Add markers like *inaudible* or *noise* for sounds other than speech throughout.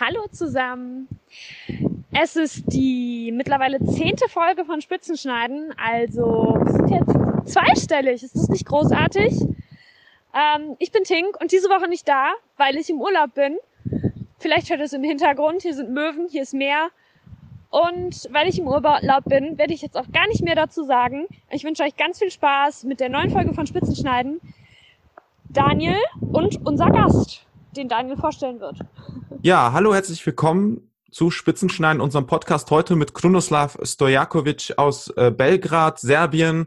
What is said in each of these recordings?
Hallo zusammen. Es ist die mittlerweile zehnte Folge von Spitzenschneiden. Also wir sind jetzt zweistellig. Ist das nicht großartig? Ähm, ich bin Tink und diese Woche nicht da, weil ich im Urlaub bin. Vielleicht hört es im Hintergrund. Hier sind Möwen, hier ist Meer. Und weil ich im Urlaub bin, werde ich jetzt auch gar nicht mehr dazu sagen. Ich wünsche euch ganz viel Spaß mit der neuen Folge von Spitzenschneiden. Daniel und unser Gast, den Daniel vorstellen wird. Ja, hallo, herzlich willkommen zu Spitzenschneiden, unserem Podcast heute mit Krunoslav Stojakovic aus äh, Belgrad, Serbien.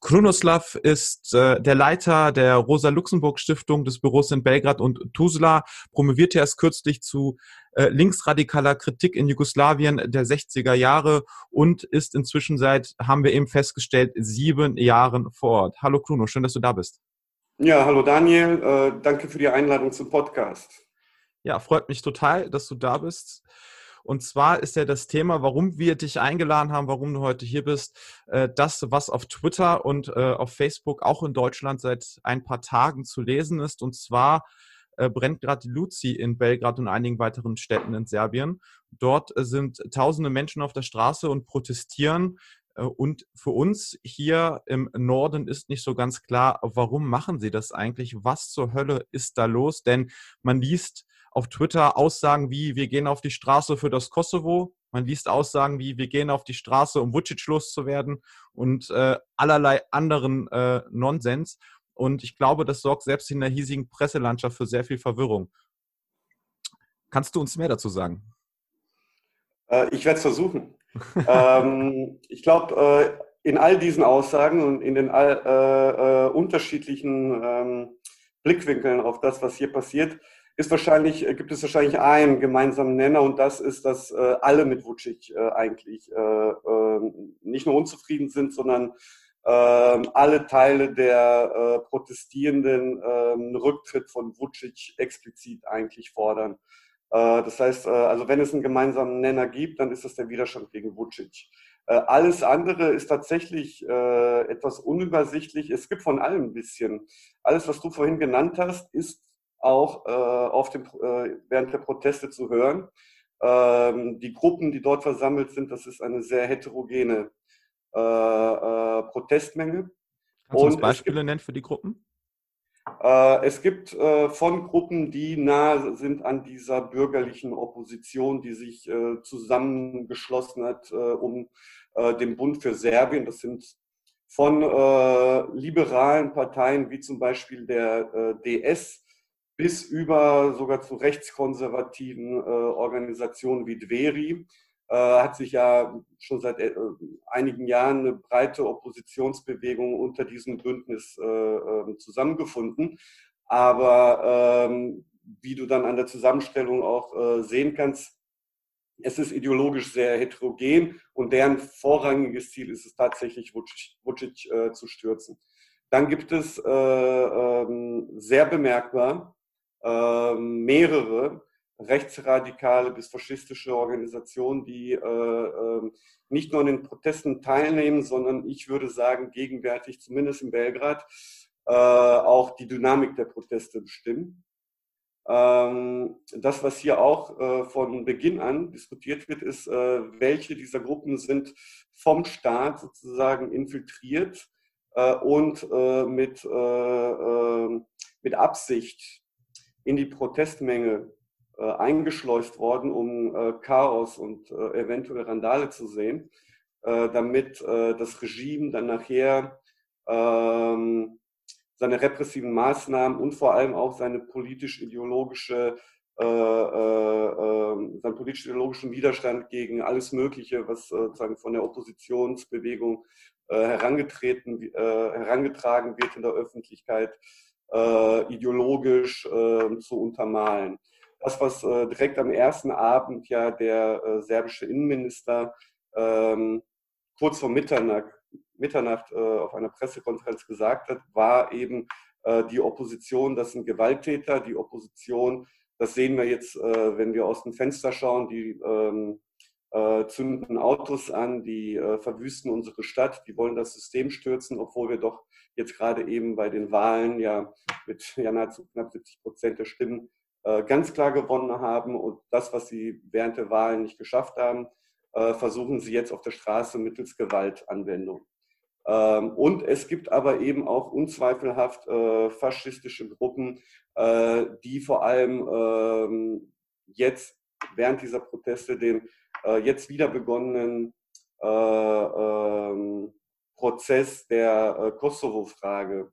Krunoslav ist äh, der Leiter der Rosa-Luxemburg-Stiftung des Büros in Belgrad und Tuzla, promovierte erst kürzlich zu äh, linksradikaler Kritik in Jugoslawien der 60er Jahre und ist inzwischen seit, haben wir eben festgestellt, sieben Jahren vor Ort. Hallo Kruno, schön, dass du da bist. Ja, hallo Daniel, äh, danke für die Einladung zum Podcast. Ja, freut mich total, dass du da bist. Und zwar ist ja das Thema, warum wir dich eingeladen haben, warum du heute hier bist, äh, das, was auf Twitter und äh, auf Facebook auch in Deutschland seit ein paar Tagen zu lesen ist. Und zwar äh, brennt gerade Luzi in Belgrad und einigen weiteren Städten in Serbien. Dort sind tausende Menschen auf der Straße und protestieren. Und für uns hier im Norden ist nicht so ganz klar, warum machen sie das eigentlich? Was zur Hölle ist da los? Denn man liest auf Twitter Aussagen wie, wir gehen auf die Straße für das Kosovo. Man liest Aussagen wie, wir gehen auf die Straße, um Vucic loszuwerden und äh, allerlei anderen äh, Nonsens. Und ich glaube, das sorgt selbst in der hiesigen Presselandschaft für sehr viel Verwirrung. Kannst du uns mehr dazu sagen? Äh, ich werde es versuchen. *laughs* ähm, ich glaube, äh, in all diesen Aussagen und in den all, äh, äh, unterschiedlichen ähm, Blickwinkeln auf das, was hier passiert, ist wahrscheinlich, äh, gibt es wahrscheinlich einen gemeinsamen Nenner und das ist, dass äh, alle mit Vucic äh, eigentlich äh, äh, nicht nur unzufrieden sind, sondern äh, alle Teile der äh, Protestierenden äh, Rücktritt von Vucic explizit eigentlich fordern. Äh, das heißt, äh, also wenn es einen gemeinsamen Nenner gibt, dann ist das der Widerstand gegen Vucic. Äh, alles andere ist tatsächlich äh, etwas unübersichtlich. Es gibt von allem ein bisschen. Alles, was du vorhin genannt hast, ist auch äh, auf dem, äh, während der Proteste zu hören. Ähm, die Gruppen, die dort versammelt sind, das ist eine sehr heterogene äh, äh Protestmenge. Kannst du uns Beispiele gibt, nennen für die Gruppen? Äh, es gibt äh, von Gruppen, die nahe sind an dieser bürgerlichen Opposition, die sich zusammengeschlossen hat, um den Bund für Serbien, das sind von liberalen Parteien wie zum Beispiel der DS, bis über sogar zu rechtskonservativen äh, Organisationen wie Dveri. Äh, hat sich ja schon seit äh, einigen Jahren eine breite Oppositionsbewegung unter diesem Bündnis äh, ähm, zusammengefunden. Aber ähm, wie du dann an der Zusammenstellung auch äh, sehen kannst, es ist ideologisch sehr heterogen und deren vorrangiges Ziel ist es tatsächlich, Vucic, Vucic äh, zu stürzen. Dann gibt es äh, ähm, sehr bemerkbar ähm, mehrere rechtsradikale bis faschistische Organisationen, die äh, ähm, nicht nur an den Protesten teilnehmen, sondern ich würde sagen, gegenwärtig, zumindest in Belgrad, äh, auch die Dynamik der Proteste bestimmen. Ähm, das, was hier auch äh, von Beginn an diskutiert wird, ist, welche dieser Gruppen sind vom Staat sozusagen infiltriert und mit, mit Absicht in die Protestmenge äh, eingeschleust worden, um äh, Chaos und äh, eventuell Randale zu sehen, äh, damit äh, das Regime dann nachher ähm, seine repressiven Maßnahmen und vor allem auch seine politisch-ideologische äh, ähm, seinen politisch-ideologischen Widerstand gegen alles Mögliche, was sozusagen von der Oppositionsbewegung herangetreten, herangetragen wird in der Öffentlichkeit, äh, ideologisch äh, zu untermalen. Das, was äh, direkt am ersten Abend ja der äh, serbische Innenminister ähm, kurz vor Mitternacht, Mitternacht äh, auf einer Pressekonferenz gesagt hat, war eben äh, die Opposition, das sind Gewalttäter, die Opposition, das sehen wir jetzt, wenn wir aus dem Fenster schauen, die ähm, zünden Autos an, die verwüsten unsere Stadt, die wollen das System stürzen, obwohl wir doch jetzt gerade eben bei den Wahlen ja mit ja nahezu knapp 70 Prozent der Stimmen äh, ganz klar gewonnen haben und das, was sie während der Wahlen nicht geschafft haben, äh, versuchen sie jetzt auf der Straße mittels Gewaltanwendung. Ähm, und es gibt aber eben auch unzweifelhaft äh, faschistische Gruppen, äh, die vor allem ähm, jetzt während dieser Proteste den äh, jetzt wieder begonnenen äh, ähm, Prozess der äh, Kosovo-Frage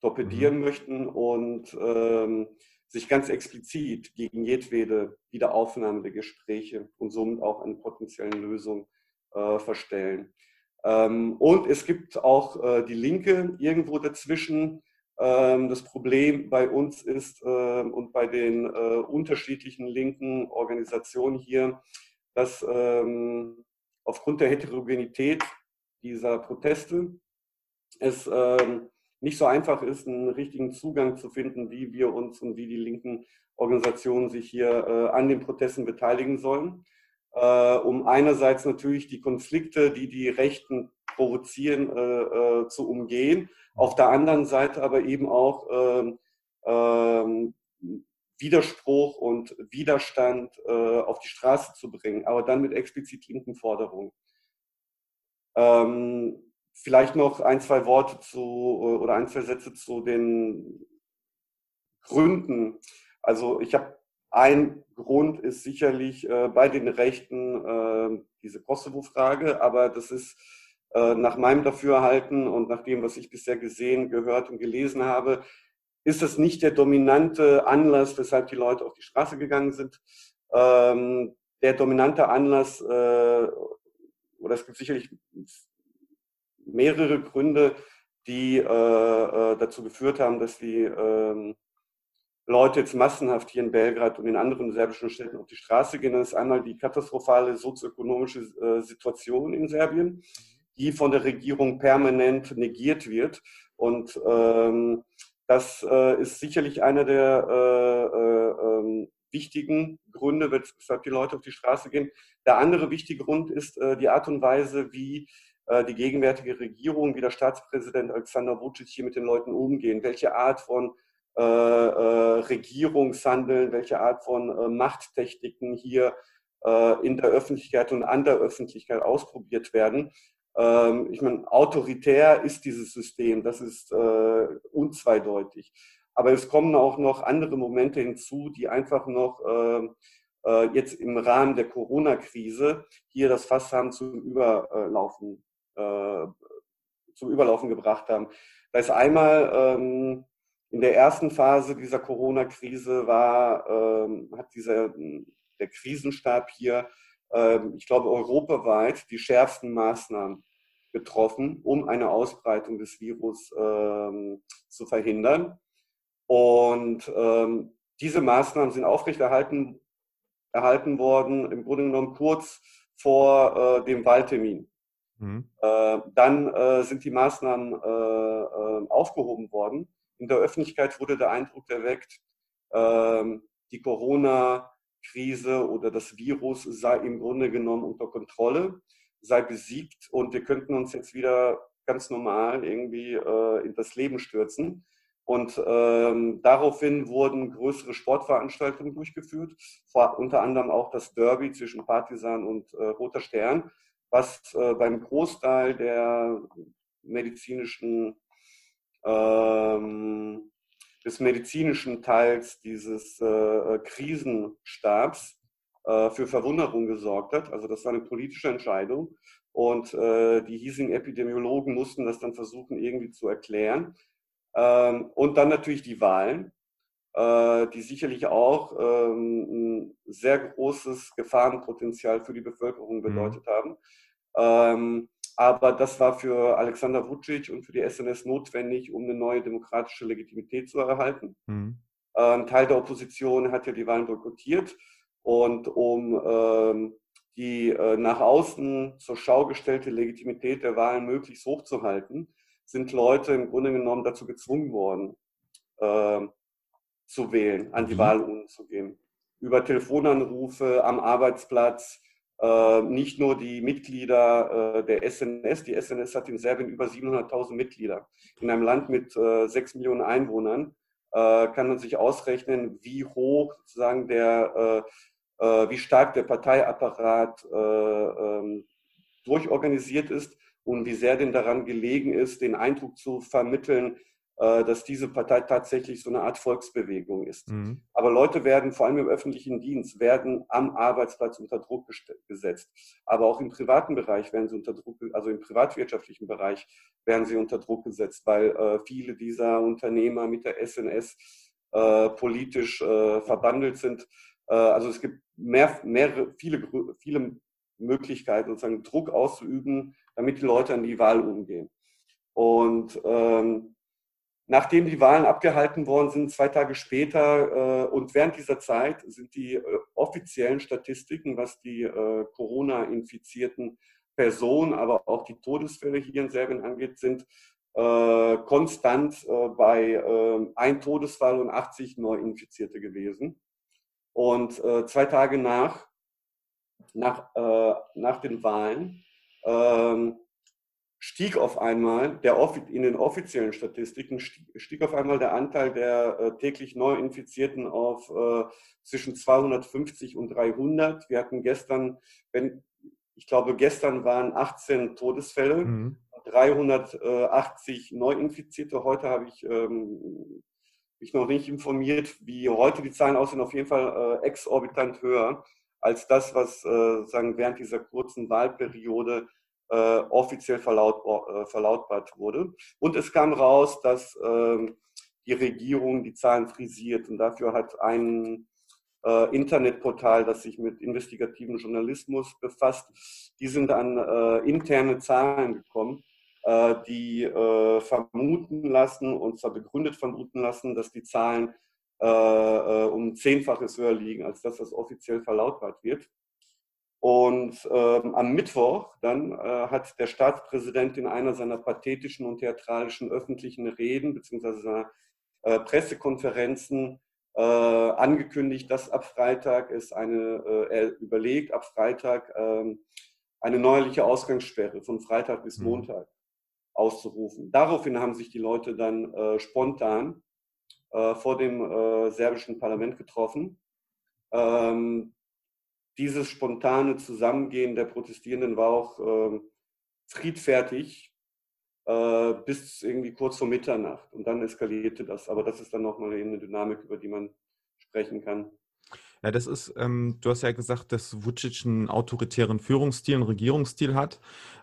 torpedieren mhm. möchten und ähm, sich ganz explizit gegen jedwede Wiederaufnahme der Gespräche und somit auch eine potenzielle Lösung äh, verstellen. Ähm, und es gibt auch äh, die Linke irgendwo dazwischen. Ähm, das Problem bei uns ist äh, und bei den äh, unterschiedlichen linken Organisationen hier, dass ähm, aufgrund der Heterogenität dieser Proteste es ähm, nicht so einfach ist, einen richtigen Zugang zu finden, wie wir uns und wie die linken Organisationen sich hier äh, an den Protesten beteiligen sollen. Äh, um einerseits natürlich die Konflikte, die die Rechten provozieren, äh, äh zu umgehen, auf der anderen Seite aber eben auch ähm, ähm, Widerspruch und Widerstand äh, auf die Straße zu bringen, aber dann mit explizit linken Forderungen. Ähm, vielleicht noch ein, zwei Worte zu oder ein, zwei Sätze zu den Gründen. Also ich habe ein Grund ist sicherlich äh, bei den Rechten äh, diese Kosovo-Frage, aber das ist äh, nach meinem Dafürhalten und nach dem, was ich bisher gesehen, gehört und gelesen habe, ist es nicht der dominante Anlass, weshalb die Leute auf die Straße gegangen sind. Ähm, der dominante Anlass, äh, oder es gibt sicherlich mehrere Gründe, die äh, äh, dazu geführt haben, dass die ähm, Leute jetzt massenhaft hier in Belgrad und in anderen serbischen Städten auf die Straße gehen. Das ist einmal die katastrophale sozioökonomische äh, Situation in Serbien, die von der Regierung permanent negiert wird. Und ähm, das äh, ist sicherlich einer der äh, äh, ähm, wichtigen Gründe, weshalb die Leute auf die Straße gehen. Der andere wichtige Grund ist äh, die Art und Weise, wie äh, die gegenwärtige Regierung, wie der Staatspräsident Alexander Vucic hier mit den Leuten umgehen, welche Art von äh, äh, Regierungshandeln, welche Art von äh, Machttechniken hier äh, in der Öffentlichkeit und an der Öffentlichkeit ausprobiert werden. Ähm, ich meine, autoritär ist dieses System, das ist äh, unzweideutig. Aber es kommen auch noch andere Momente hinzu, die einfach noch ähm, äh, jetzt im Rahmen der Corona-Krise hier das Fass haben zum Überlaufen, äh, zum Überlaufen gebracht haben. Da ist einmal ähm, in der ersten Phase dieser Corona-Krise war, ähm, hat dieser, der Krisenstab hier ich glaube, europaweit die schärfsten Maßnahmen getroffen, um eine Ausbreitung des Virus ähm, zu verhindern. Und ähm, diese Maßnahmen sind aufrechterhalten erhalten worden, im Grunde genommen kurz vor äh, dem Wahltermin. Mhm. Äh, dann äh, sind die Maßnahmen äh, aufgehoben worden. In der Öffentlichkeit wurde der Eindruck erweckt, ähm, die Corona- Krise oder das Virus sei im Grunde genommen unter Kontrolle, sei besiegt und wir könnten uns jetzt wieder ganz normal irgendwie äh, in das Leben stürzen. Und ähm, daraufhin wurden größere Sportveranstaltungen durchgeführt, vor, unter anderem auch das Derby zwischen Partisan und äh, Roter Stern, was äh, beim Großteil der medizinischen ähm, des medizinischen Teils dieses äh, äh, Krisenstabs äh, für Verwunderung gesorgt hat. Also das war eine politische Entscheidung. Und äh, die hiesigen Epidemiologen mussten das dann versuchen irgendwie zu erklären. Ähm, und dann natürlich die Wahlen, äh, die sicherlich auch ähm, ein sehr großes Gefahrenpotenzial für die Bevölkerung mhm. bedeutet mhm. haben. Ähm, aber das war für Alexander Vucic und für die SNS notwendig, um eine neue demokratische Legitimität zu erhalten. Mhm. Ein Teil der Opposition hat ja die Wahlen boykottiert. Und um ähm, die äh, nach außen zur Schau gestellte Legitimität der Wahlen möglichst hochzuhalten, sind Leute im Grunde genommen dazu gezwungen worden, äh, zu wählen, an die mhm. Wahlurnen zu gehen. Über Telefonanrufe am Arbeitsplatz, nicht nur die Mitglieder äh, der SNS, die SNS hat in Serbien über 700.000 Mitglieder. In einem Land mit äh, 6 Millionen Einwohnern äh, kann man sich ausrechnen, wie hoch sozusagen der, äh, äh, wie stark der Parteiapparat äh, ähm, durchorganisiert ist und wie sehr denn daran gelegen ist, den Eindruck zu vermitteln, äh, dass diese Partei tatsächlich so eine Art Volksbewegung ist. Mhm. Aber Leute werden, vor allem im öffentlichen Dienst, werden am Arbeitsplatz unter Druck gesetzt. Aber auch im privaten Bereich werden sie unter Druck, also im privatwirtschaftlichen Bereich werden sie unter Druck gesetzt, weil äh, viele dieser Unternehmer mit der SNS äh, politisch äh, verbandelt sind. Äh, also es gibt mehr, mehrere, viele, viele Möglichkeiten, sozusagen Druck auszuüben, damit die Leute an die Wahl umgehen. Und ähm, Nachdem die Wahlen abgehalten worden sind, zwei Tage später äh, und während dieser Zeit sind die äh, offiziellen Statistiken, was die äh, Corona-infizierten Personen, aber auch die Todesfälle hier in Serbien angeht, sind äh, konstant äh, bei äh, ein Todesfall und 80 Neuinfizierte gewesen. Und zwei Tage nach, nach, nach den Wahlen ähm, stieg auf einmal der, in den offiziellen Statistiken stieg auf einmal der Anteil der äh, täglich Neuinfizierten auf äh, zwischen 250 und 300. Wir hatten gestern, wenn, ich glaube, gestern waren 18 Todesfälle, mhm. 380 Neuinfizierte. Heute habe ich ähm, mich noch nicht informiert, wie heute die Zahlen aussehen. Auf jeden Fall äh, exorbitant höher als das, was äh, sagen während dieser kurzen Wahlperiode äh, offiziell verlaut, äh, verlautbart wurde. Und es kam raus, dass äh, die Regierung die Zahlen frisiert. Und dafür hat ein äh, Internetportal, das sich mit investigativen Journalismus befasst, die sind an äh, interne Zahlen gekommen, äh, die vermuten lassen, und zwar begründet vermuten lassen, dass die Zahlen um Zehnfaches höher liegen als das, was offiziell verlautbart wird. Und ähm, am Mittwoch dann äh, hat der Staatspräsident in einer seiner pathetischen und theatralischen öffentlichen Reden bzw. seiner äh, Pressekonferenzen äh, angekündigt, dass ab Freitag es eine, äh, er überlegt, ab Freitag ähm, eine neuerliche Ausgangssperre von Freitag bis mhm. Montag auszurufen. Daraufhin haben sich die Leute dann äh, spontan äh, vor dem serbischen Parlament getroffen. Ähm, dieses spontane Zusammengehen der Protestierenden war auch äh, friedfertig äh, bis irgendwie kurz vor Mitternacht. Und dann eskalierte das. Aber das ist dann nochmal eine Dynamik, über die man sprechen kann. Ja, das ist, ähm, du hast ja gesagt, dass Vucic einen autoritären Führungsstil, einen Regierungsstil hat.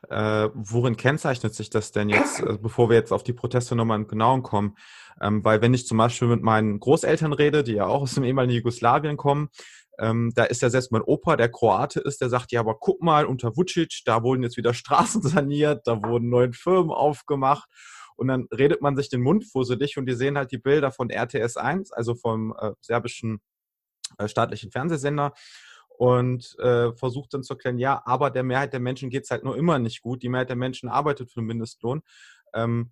Äh, worin kennzeichnet sich das denn jetzt, äh, bevor wir jetzt auf die Proteste nochmal im Genauen kommen? Ähm, weil wenn ich zum Beispiel mit meinen Großeltern rede, die ja auch aus dem ehemaligen Jugoslawien kommen, ähm, da ist ja selbst mein Opa, der Kroate ist, der sagt, ja, aber guck mal, unter Vucic, da wurden jetzt wieder *laughs* Straßen saniert, da wurden neue Firmen aufgemacht. Und dann redet man sich den Mund fusselig und die sehen halt die Bilder von RTS 1, also vom äh, serbischen äh, staatlichen Fernsehsender und äh, versucht dann zu erklären, ja, aber der Mehrheit der Menschen geht es halt nur immer nicht gut. Die Mehrheit der Menschen arbeitet für den Mindestlohn. Ähm,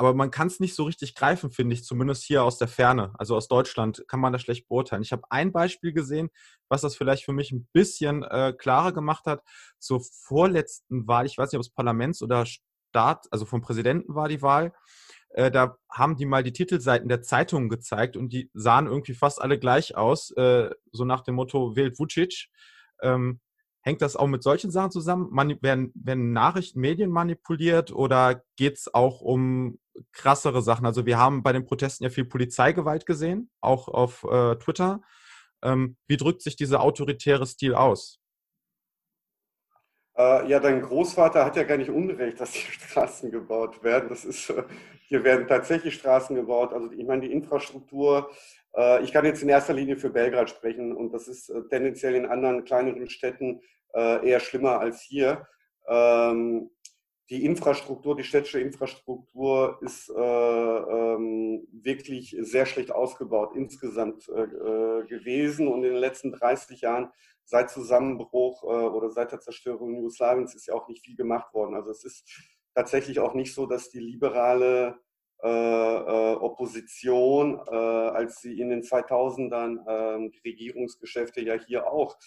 aber man kann es nicht so richtig greifen, finde ich, zumindest hier aus der Ferne. Also aus Deutschland kann man das schlecht beurteilen. Ich habe ein Beispiel gesehen, was das vielleicht für mich ein bisschen äh, klarer gemacht hat. Zur vorletzten Wahl, ich weiß nicht, ob es Parlaments- oder Staat, also vom Präsidenten war die Wahl. Äh, da haben die mal die Titelseiten der Zeitungen gezeigt und die sahen irgendwie fast alle gleich aus, äh, so nach dem Motto wählt Vucic. Ähm, Hängt das auch mit solchen Sachen zusammen? Man, werden, werden Nachrichten, Medien manipuliert oder geht es auch um krassere Sachen? Also wir haben bei den Protesten ja viel Polizeigewalt gesehen, auch auf äh, Twitter. Ähm, wie drückt sich dieser autoritäre Stil aus? Äh, ja, dein Großvater hat ja gar nicht unrecht, dass hier *laughs* Straßen gebaut werden. Das ist, äh, hier werden tatsächlich Straßen gebaut. Also ich meine, die Infrastruktur äh, ich kann jetzt in erster Linie für Belgrad sprechen und das ist tendenziell in anderen kleineren Städten eher schlimmer als hier. Die Infrastruktur, die städtische Infrastruktur ist ähm, wirklich sehr schlecht ausgebaut insgesamt gewesen und in den letzten 30 Jahren seit Zusammenbruch oder seit der Zerstörung Jugoslawiens ist ja auch nicht viel gemacht worden. Also es ist tatsächlich auch nicht so, dass die liberale äh, äh, Opposition, äh, als sie in den 2000ern ähm, Regierungsgeschäfte ja hier auch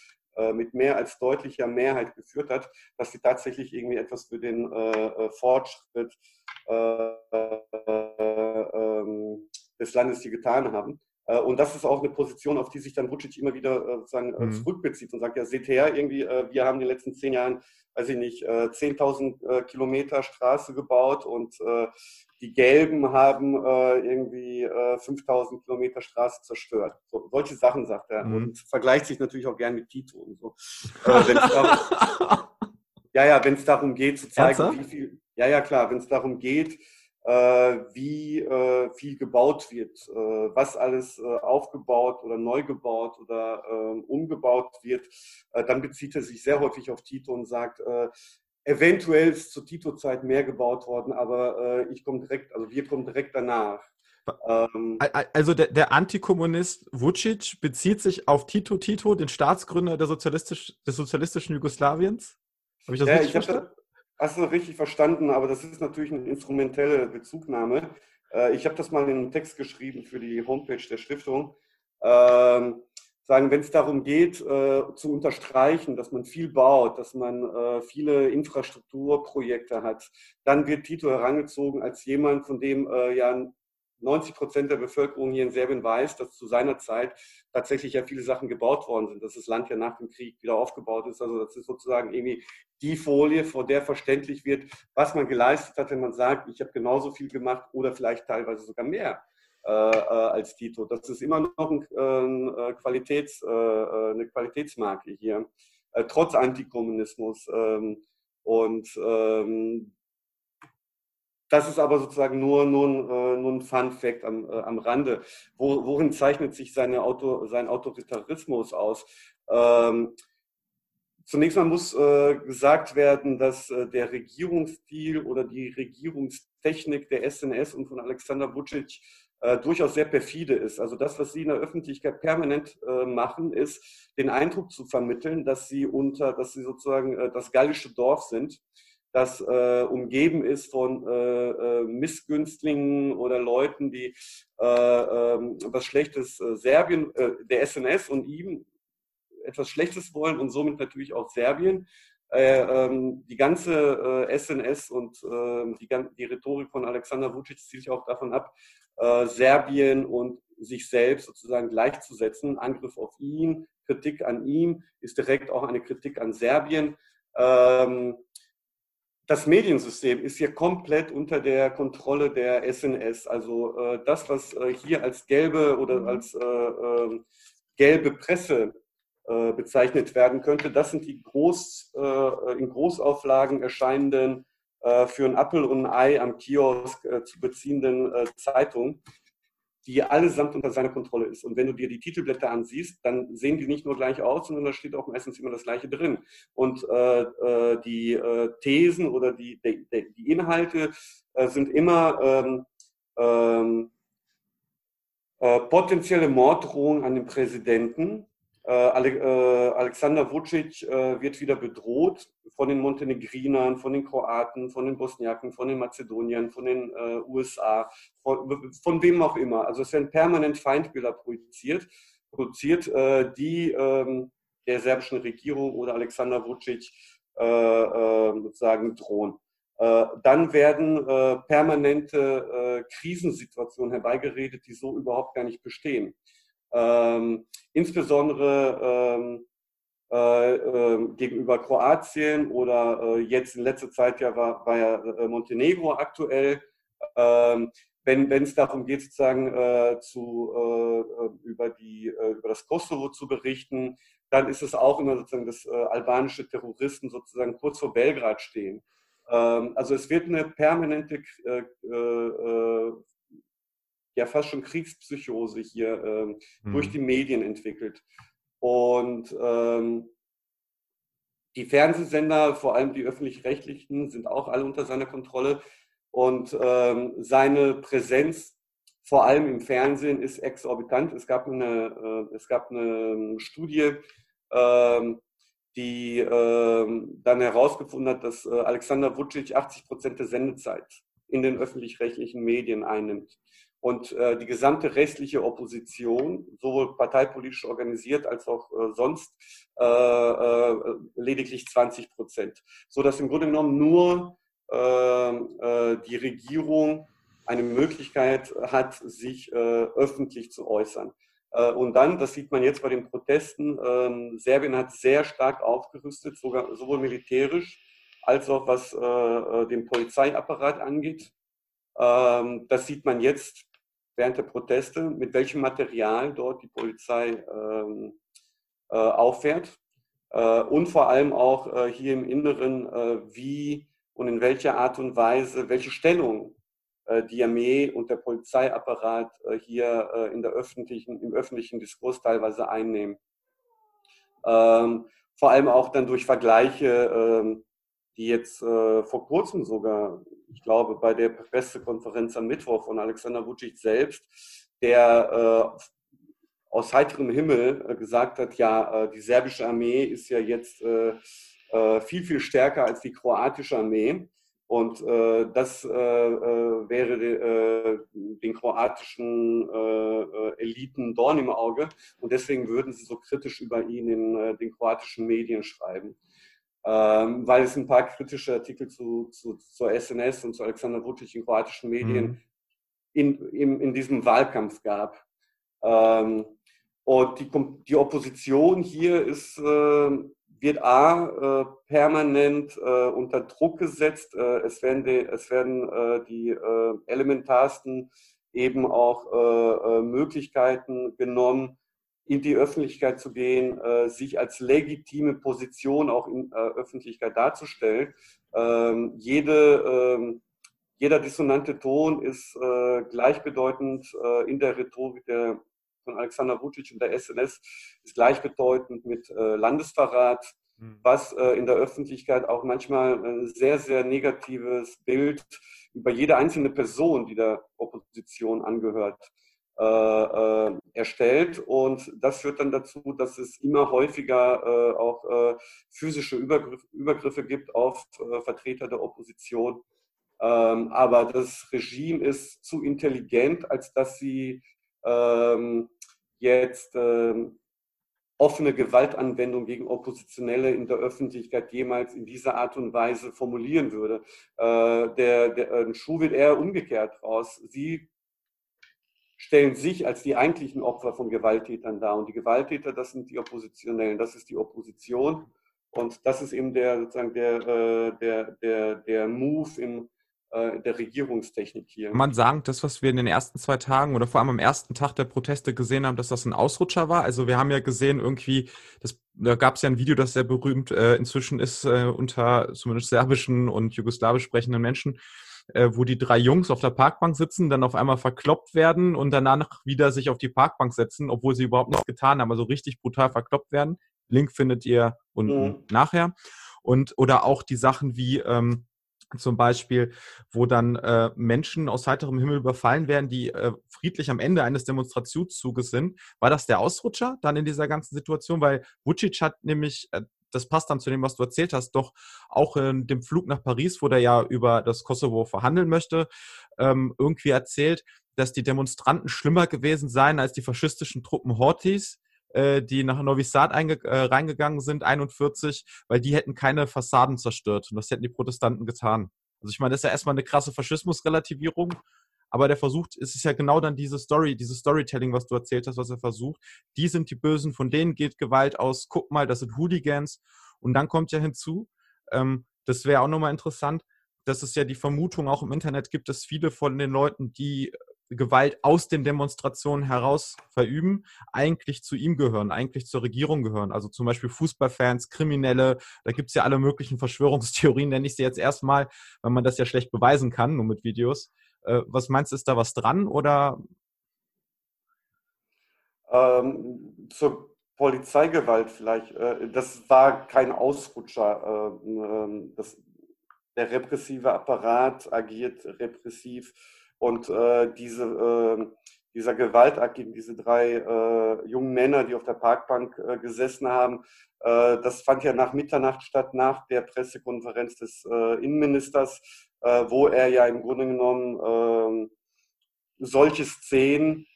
mit mehr als deutlicher Mehrheit geführt hat, dass sie tatsächlich irgendwie etwas für den Fortschritt ähm, des Landes hier getan haben. Äh, und das ist auch eine Position, auf die sich dann Vucic immer wieder äh, sozusagen äh, mhm. zurückbezieht und sagt, ja, seht her, irgendwie, wir haben in den letzten zehn Jahren, weiß ich nicht, 10.000 Kilometer Straße gebaut und die Gelben haben irgendwie 5.000 Kilometer Straße zerstört. So, solche Sachen sagt er mhm. und vergleicht sich natürlich auch gern mit Tito und so. *laughs* darum, ja, ja, wenn es darum geht zu zeigen, Ernsthaft? wie viel, ja, ja, klar, wenn es darum geht, wie äh, viel gebaut wird, äh, was alles aufgebaut oder neu gebaut oder ähm, umgebaut wird, dann bezieht er sich sehr häufig auf Tito und sagt, eventuell ist zur Tito-Zeit mehr gebaut worden, aber ich komme direkt, also wir kommen direkt danach. Ähm, also der, der Antikommunist Vucic bezieht sich auf Tito Tito, den Staatsgründer der sozialistisch, des sozialistischen Jugoslawiens? Habe ich das ja, richtig ich verstanden? Hast du richtig verstanden, aber das ist natürlich eine instrumentelle Bezugnahme. Äh, ich habe das mal in einem Text geschrieben für die Homepage der Stiftung. Ähm, sagen, wenn es darum geht, äh, zu unterstreichen, dass man viel baut, dass man äh, viele Infrastrukturprojekte hat, dann wird Tito herangezogen als jemand, von dem ja 90 Prozent der Bevölkerung hier in Serbien weiß, dass zu seiner Zeit tatsächlich ja viele Sachen gebaut worden sind, dass das Land ja nach dem Krieg wieder aufgebaut ist. Also das ist sozusagen irgendwie die Folie, vor der verständlich wird, was man geleistet hat, wenn man sagt, ich habe genauso viel gemacht oder vielleicht teilweise sogar mehr. Äh, äh, als Tito. Das ist immer noch ein, äh, Qualitäts, äh, äh, eine Qualitätsmarke hier, äh, trotz Antikommunismus. Ähm, und ähm, das ist aber sozusagen nur, nur, äh, nur ein Fun Fact am, äh, am Rande. Wo, worin zeichnet sich seine Auto, sein Autoritarismus aus? Ähm, zunächst mal muss äh, gesagt werden, dass äh, der Regierungsstil oder die Regierungstechnik der SNS und von Alexander Vucic äh, durchaus sehr perfide ist. Also das, was sie in der Öffentlichkeit permanent äh, machen, ist den Eindruck zu vermitteln, dass sie unter, dass sie sozusagen das gallische Dorf sind das äh, umgeben ist von äh, äh, Missgünstlingen oder Leuten, die äh, ähm, was Schlechtes äh, Serbien, äh, der SNS und ihm etwas Schlechtes wollen und somit natürlich auch Serbien. Ähm, die ganze SNS und ähm, die, die, Rhetorik von Alexander Vucic zielt sich auch davon ab, Serbien und sich selbst sozusagen gleichzusetzen. Angriff auf ihn, Kritik an ihm ist direkt auch eine Kritik an Serbien. Ähm, das Mediensystem ist hier komplett unter der Kontrolle der SNS. Also äh, das, was äh, hier als gelbe oder mhm. als äh, ähm, gelbe Presse äh, bezeichnet werden könnte, das sind die groß, äh, in Großauflagen erscheinenden, äh, für ein Apfel und ein Ei am Kiosk zu beziehenden Zeitungen die allesamt unter seiner Kontrolle ist. Und wenn du dir die Titelblätter ansiehst, dann sehen die nicht nur gleich aus, sondern da steht auch meistens immer das Gleiche drin. Und äh, äh die äh, Thesen oder die, die, die Inhalte äh, sind immer ähm, ähm, äh, potenzielle Morddrohungen an den Präsidenten, Alexander Vucic äh, wird wieder bedroht von den Montenegrinern, von den Kroaten, von den Bosniaken, von den Mazedoniern, von den USA, von, von wem auch immer. Also es werden permanent Feindbilder produziert, produziert die ähm, der serbischen Regierung oder Alexander Vucic sozusagen drohen. Dann werden permanente Krisensituationen herbeigeredet, die so überhaupt gar nicht bestehen. Ähm, insbesondere ähm, äh, äh, gegenüber Kroatien oder äh, jetzt in letzter Zeit ja war, war ja äh, Montenegro aktuell. Ähm, wenn es darum geht, sozusagen äh, zu, äh, über, die, über das Kosovo zu berichten, dann ist es auch immer sozusagen, dass albanische Terroristen sozusagen kurz vor Belgrad stehen. Ähm, also es wird eine permanente ja fast schon Kriegspsychose hier ähm, mhm. durch die Medien entwickelt. Und ähm, die Fernsehsender, vor allem die öffentlich-rechtlichen, sind auch alle unter seiner Kontrolle. Und ähm, seine Präsenz, vor allem im Fernsehen, ist exorbitant. Es gab eine, äh, es gab eine Studie, ähm, die ähm, dann herausgefunden hat, dass äh, Alexander Vucic 80 Prozent der Sendezeit in den öffentlich-rechtlichen Medien einnimmt und äh, die gesamte restliche Opposition, sowohl parteipolitisch organisiert als auch äh, sonst, äh, äh lediglich 20 Prozent. So dass im Grunde genommen nur ähm, äh, die Regierung eine Möglichkeit hat, sich äh, öffentlich zu äußern. Äh, und dann, das sieht man jetzt bei den Protesten, ähm, Serbien hat sehr stark aufgerüstet, sogar, sowohl militärisch als auch was äh, äh, den Polizeiapparat angeht. Ähm, das sieht man jetzt während der Proteste, mit welchem Material dort die Polizei ähm, auffährt. und vor allem auch hier im Inneren, wie und in welcher Art und Weise, welche Stellung äh, die Armee und der Polizeiapparat äh, hier äh, in der öffentlichen, im öffentlichen Diskurs teilweise einnehmen. Ähm, vor allem auch dann durch Vergleiche, ähm, die jetzt vor kurzem sogar, ich glaube, bei der Pressekonferenz am Mittwoch von Alexander Vucic selbst, der aus heiterem Himmel gesagt hat, ja, die serbische Armee ist ja jetzt viel, viel stärker als die kroatische Armee. Und äh, das äh, äh wäre äh, den kroatischen äh, äh, Eliten Dorn im Auge. Und deswegen würden sie so kritisch über ihn in den kroatischen Medien schreiben. Ähm, weil es ein paar kritische Artikel zu, zu, zur SNS und zu Alexander Vucic in kroatischen Medien mhm. in, in, in, diesem Wahlkampf gab. Ähm, und die, die Opposition hier ist wird A äh, permanent äh, unter Druck gesetzt. Äh, es werden die, es werden, äh, die äh, elementarsten eben auch äh, Möglichkeiten genommen, in die Öffentlichkeit zu gehen, sich als legitime Position auch in Öffentlichkeit darzustellen. Ähm, jede, ähm, jeder dissonante Ton ist gleichbedeutend in der Rhetorik der von Alexander Vucic und der SNS ist gleichbedeutend mit äh, Landesverrat, mhm. was äh, in der Öffentlichkeit auch manchmal ein sehr, sehr negatives Bild über jede einzelne Person, die der Opposition angehört, äh, äh erstellt. Und das führt dann dazu, dass es immer häufiger äh, auch äh, physische Übergriffe, Übergriffe gibt auf Vertreter der Opposition. Ähm, aber das Regime ist zu intelligent, als dass sie ähm, jetzt ähm, offene Gewaltanwendung gegen Oppositionelle in der Öffentlichkeit jemals in dieser Art und Weise formulieren würde. Äh, der, der äh, Schuh wird eher umgekehrt raus. Sie stellen sich als die eigentlichen Opfer von Gewalttätern dar. Und die Gewalttäter, das sind die Oppositionellen, das ist die Opposition. Und das ist eben der, sozusagen der, äh, der, der, der Move im äh, der Regierungstechnik hier. Kann man sagen, das, was wir in den ersten zwei Tagen oder vor allem am ersten Tag der Proteste gesehen haben, dass das ein Ausrutscher war? Also wir haben ja gesehen, irgendwie, das, da gab es ja ein Video, das sehr berühmt äh, inzwischen ist äh, unter zumindest serbischen und jugoslawisch sprechenden Menschen, äh, wo die drei Jungs auf der Parkbank sitzen, dann auf einmal verkloppt werden und danach wieder sich auf die Parkbank setzen, obwohl sie überhaupt nichts getan haben, also richtig brutal verkloppt werden. Link findet ihr unten mhm. nachher. Und oder auch die Sachen wie ähm, zum Beispiel, wo dann äh, Menschen aus heiterem Himmel überfallen werden, die äh, friedlich am Ende eines Demonstrationszuges sind. War das der Ausrutscher dann in dieser ganzen Situation? Weil Vucic hat nämlich, äh, das passt dann zu dem, was du erzählt hast, doch auch in dem Flug nach Paris, wo der ja über das Kosovo verhandeln möchte, ähm, irgendwie erzählt, dass die Demonstranten schlimmer gewesen seien als die faschistischen Truppen Hortis äh, die nach Novi Sad äh, reingegangen sind, 41, weil die hätten keine Fassaden zerstört. Und das hätten die Protestanten getan. Also ich meine, das ist ja erstmal eine krasse Faschismusrelativierung, aber der versucht, es ist ja genau dann diese Story, dieses Storytelling, was du erzählt hast, was er versucht. Die sind die Bösen, von denen geht Gewalt aus. Guck mal, das sind Hooligans. Und dann kommt ja hinzu, ähm, das wäre auch nochmal interessant, dass es ja die Vermutung auch im Internet gibt, dass viele von den Leuten, die Gewalt aus den Demonstrationen heraus verüben, eigentlich zu ihm gehören, eigentlich zur Regierung gehören. Also zum Beispiel Fußballfans, Kriminelle, da gibt es ja alle möglichen Verschwörungstheorien, nenne ich sie jetzt erstmal, weil man das ja schlecht beweisen kann, nur mit Videos. Äh, was meinst du, ist da was dran oder? Ähm, zur Polizeigewalt vielleicht. Äh, das war kein Ausrutscher. Äh, ähm, das, der repressive Apparat agiert repressiv und diese, äh, dieser Gewaltakt gegen diese drei jungen Männer, die auf der Parkbank gesessen haben, das fand ja nach Mitternacht statt, nach der Pressekonferenz des äh, wo er ja im Grunde genommen ähm, solche Szenen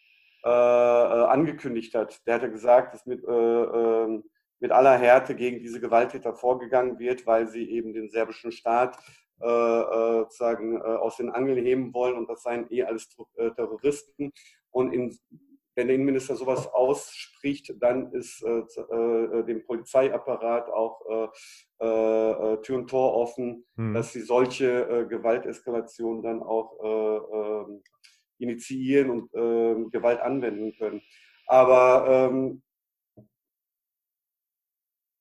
angekündigt hat. Der hat ja gesagt, dass mit, ähm, mit aller Härte gegen diese Gewalttäter vorgegangen wird, weil sie eben den serbischen Staat äh, äh, sozusagen äh, aus den Angeln heben wollen und das seien eh alles äh, Terroristen. Und in, wenn der Innenminister sowas ausspricht, dann ist äh, äh, dem Polizeiapparat auch äh, äh, Tür und Tor offen, hm. dass sie solche äh, Gewalteskalationen dann auch äh, ähm, initiieren und ähm, Gewalt anwenden können. Aber ähm,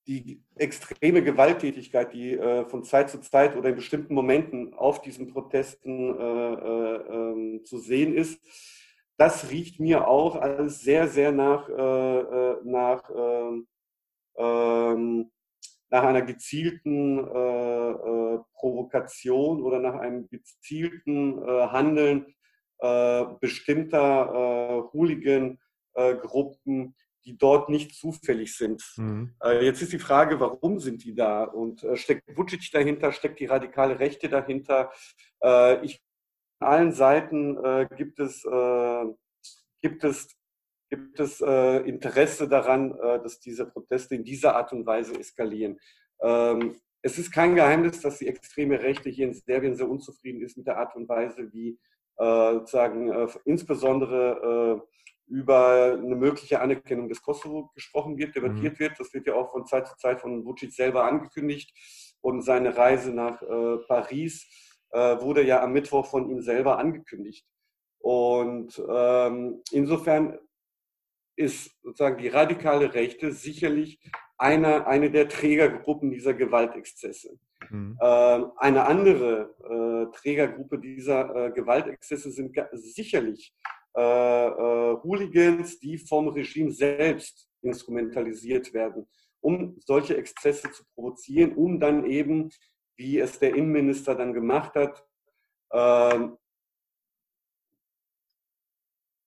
die extreme Gewalttätigkeit, die äh, von Zeit zu Zeit oder in bestimmten Momenten auf diesen Protesten äh, äh, ähm, zu sehen ist, das riecht mir auch alles sehr, sehr nach, äh, äh, nach, ähm, ähm, nach einer gezielten äh, Provokation oder nach einem gezielten Handeln bestimmter Hooligan-Gruppen, die dort nicht zufällig sind. Mhm. Äh, jetzt ist die Frage, warum sind die da? Und äh, steckt Vucic dahinter, steckt die radikale Rechte dahinter? Äh, ich, allen Seiten äh, gibt es, äh, gibt es, gibt es äh, Interesse daran, dass diese Proteste in dieser Art und Weise eskalieren. Ähm, es ist kein Geheimnis, dass die extreme Rechte hier in Serbien sehr unzufrieden ist mit der Art und Weise, wie sozusagen insbesondere über eine mögliche Anerkennung des Kosovo gesprochen wird, debattiert mhm. wird. Das wird ja auch von Zeit zu Zeit von Vucic selber angekündigt. Und seine Reise nach äh, Paris äh, wurde ja am Mittwoch von ihm selber angekündigt. Und ähm, insofern ist sozusagen die radikale Rechte sicherlich eine, eine der Trägergruppen dieser Gewaltexzesse. Mhm. Äh, eine andere äh, Trägergruppe dieser äh, Gewaltexzesse sind sicherlich äh, äh, Hooligans, die vom Regime selbst instrumentalisiert werden, um solche Exzesse zu provozieren, um dann eben, wie es der Innenminister dann gemacht hat, äh,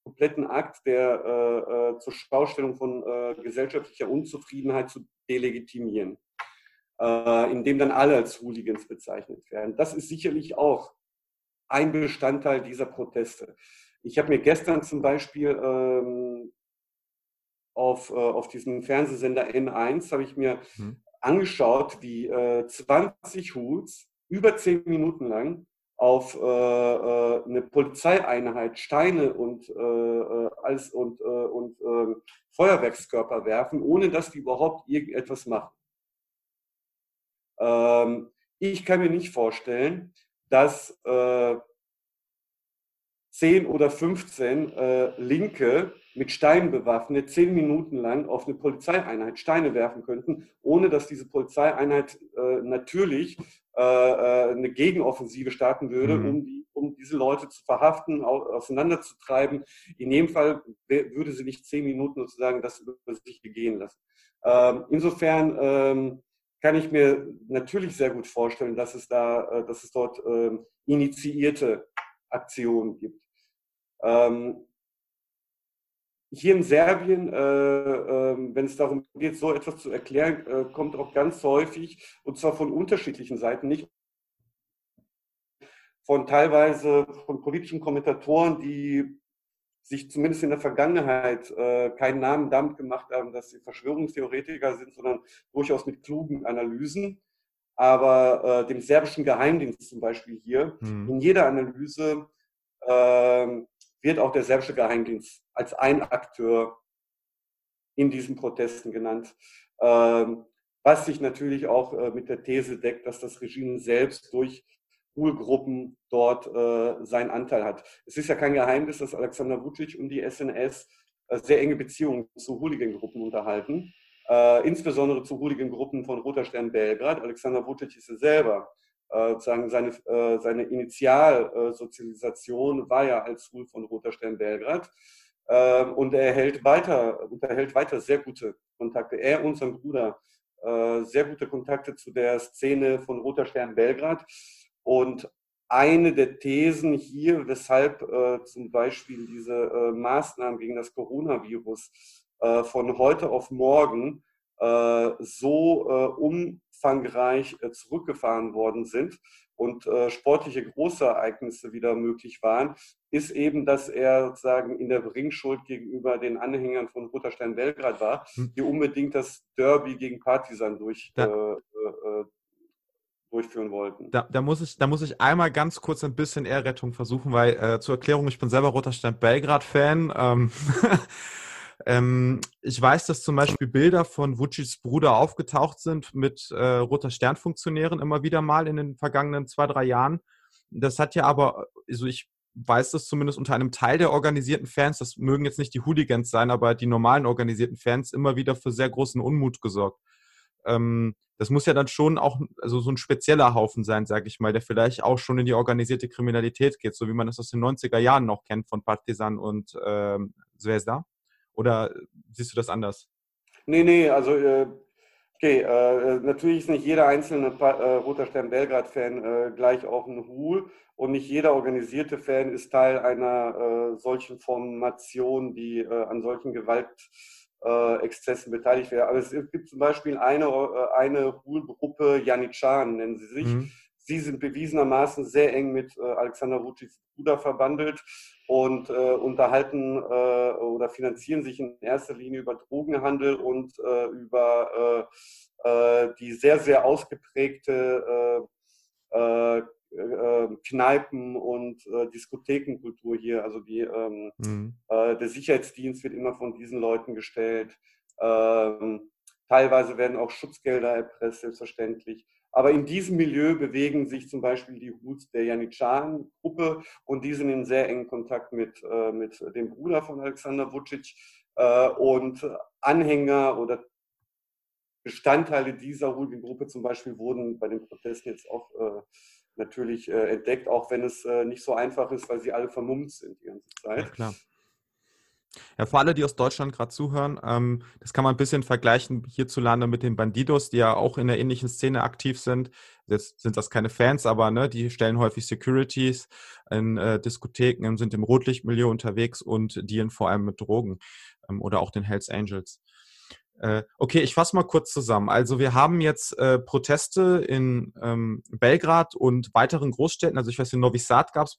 kompletten Akt der äh, äh, zur Schaustellung von äh, gesellschaftlicher Unzufriedenheit zu delegitimieren, äh, indem dann alle als Hooligans bezeichnet werden. Das ist sicherlich auch ein Bestandteil dieser Proteste. Ich habe mir gestern zum Beispiel ähm, auf, äh, auf diesem Fernsehsender N1 habe ich mir hm. Angeschaut, wie äh, 20 Hools über 10 Minuten lang auf äh, äh, eine Polizeieinheit Steine und, äh, äh als, und, äh, und ähm, Feuerwerkskörper werfen, ohne dass die überhaupt irgendetwas machen. Ähm, ich kann mir nicht vorstellen, dass äh, 10 oder 15 äh, Linke mit Steinen bewaffnet zehn Minuten lang auf eine Polizeieinheit Steine werfen könnten, ohne dass diese Polizeieinheit äh, natürlich äh, äh eine Gegenoffensive starten würde, mhm. um, die, um diese Leute zu verhaften, auseinanderzutreiben. In jedem Fall würde sie nicht zehn Minuten sozusagen das über sich gehen lassen. Ähm, insofern ähm, kann ich mir natürlich sehr gut vorstellen, dass es da, äh, dass es dort ähm, initiierte Aktionen gibt. Ähm, hier in Serbien, äh, äh, wenn es darum geht, so etwas zu erklären, äh, kommt auch ganz häufig, und zwar von unterschiedlichen Seiten, nicht von teilweise von politischen Kommentatoren, die sich zumindest in der Vergangenheit äh, keinen Namen damit gemacht haben, dass sie Verschwörungstheoretiker sind, sondern durchaus mit klugen Analysen. Aber äh, dem serbischen Geheimdienst zum Beispiel hier, hm. in jeder Analyse äh, wird auch der serbische Geheimdienst als ein Akteur in diesen Protesten genannt, ähm, was sich natürlich auch äh, mit der These deckt, dass das Regime selbst durch Poolgruppen dort äh, seinen Anteil hat. Es ist ja kein Geheimnis, dass Alexander Vucic und die SNS äh, sehr enge Beziehungen zu Hooligan-Gruppen unterhalten, insbesondere zu Hooligan-Gruppen von Roter Stern Belgrad. Alexander Vucic ist ja selber äh, sagen seine, äh, seine Initialsozialisation war ja als Schul von Roter Stern Belgrad. Äh, und er hält weiter, unterhält weiter sehr gute Kontakte. Er und sein Bruder äh, sehr gute Kontakte zu der Szene von Roter Stern Belgrad. Und eine der Thesen hier, weshalb zum Beispiel diese Maßnahmen gegen das Coronavirus von heute auf morgen so äh, umfangreich äh, zurückgefahren worden sind und sportliche Großereignisse wieder möglich waren, ist eben, dass er sozusagen in der Bringschuld gegenüber den Anhängern von Roter Stern Belgrad war, hm. die unbedingt das Derby gegen Partisan durch, äh, äh, durchführen wollten. Da, da, muss ich, da muss ich einmal ganz kurz ein bisschen Ehrrettung versuchen, weil äh, zur Erklärung, ich bin selber Roter Stern Belgrad-Fan. Ähm, *laughs* ähm, ich weiß, dass zum Beispiel Bilder von Vucic's Bruder aufgetaucht sind mit äh, Roter Stern-Funktionären immer wieder mal in den vergangenen zwei, drei Jahren. Das hat ja aber, also ich weiß das zumindest unter einem Teil der organisierten Fans, das mögen jetzt nicht die Hooligans sein, aber die normalen organisierten Fans immer wieder für sehr großen Unmut gesorgt. Ähm, das muss ja dann schon auch also so ein spezieller Haufen sein, sage ich mal, der vielleicht auch schon in die organisierte Kriminalität geht, so wie man das aus den 90er Jahren noch kennt von Partizan und ähm, Zvezda. Oder siehst du das anders? Nee, nee, also äh, okay, äh, natürlich ist nicht jeder einzelne äh, Roter Stern Belgrad-Fan gleich auch ein Hul und nicht jeder organisierte Fan ist Teil einer solchen Formation, die an solchen Gewalt äh, Exzessen beteiligt wäre. Aber es gibt zum Beispiel eine, eine Ruhlgruppe, Janitschan nennen sie sich. Mhm. Sie sind bewiesenermaßen sehr eng mit äh, Alexander Vucic's Bruder verbandelt und äh, unterhalten äh, oder finanzieren sich in erster Linie über Drogenhandel und äh, über die sehr, sehr ausgeprägte äh, Kneipen- und äh, Diskothekenkultur hier. Also die, ähm, mhm. äh, der Sicherheitsdienst wird immer von diesen Leuten gestellt. Ähm, teilweise werden auch Schutzgelder erpresst, selbstverständlich. Aber in diesem Milieu bewegen sich zum Beispiel die Hoots der Janitschan-Gruppe und die sind in sehr engen Kontakt mit, äh, mit dem Bruder von Alexander Vucic äh, und Anhänger oder Bestandteile dieser Hooligan-Gruppe zum Beispiel wurden bei den Protesten jetzt auch äh, natürlich äh, entdeckt, auch wenn es äh, nicht so einfach ist, weil sie alle vermummt sind die ganze Zeit. Ja. Ja, für alle, die aus Deutschland gerade zuhören, ähm, das kann man ein bisschen vergleichen hierzulande mit den Bandidos, die ja auch in der ähnlichen Szene aktiv sind. Jetzt sind das keine Fans, aber ne, die stellen häufig Securities in äh, Diskotheken, sind im Rotlichtmilieu unterwegs und dealen vor allem mit Drogen ähm, oder auch den Hells Angels. Äh, okay, ich fasse mal kurz zusammen. Also wir haben jetzt äh, Proteste in ähm, Belgrad und weiteren Großstädten. Also ich weiß, in Novi Sad gab es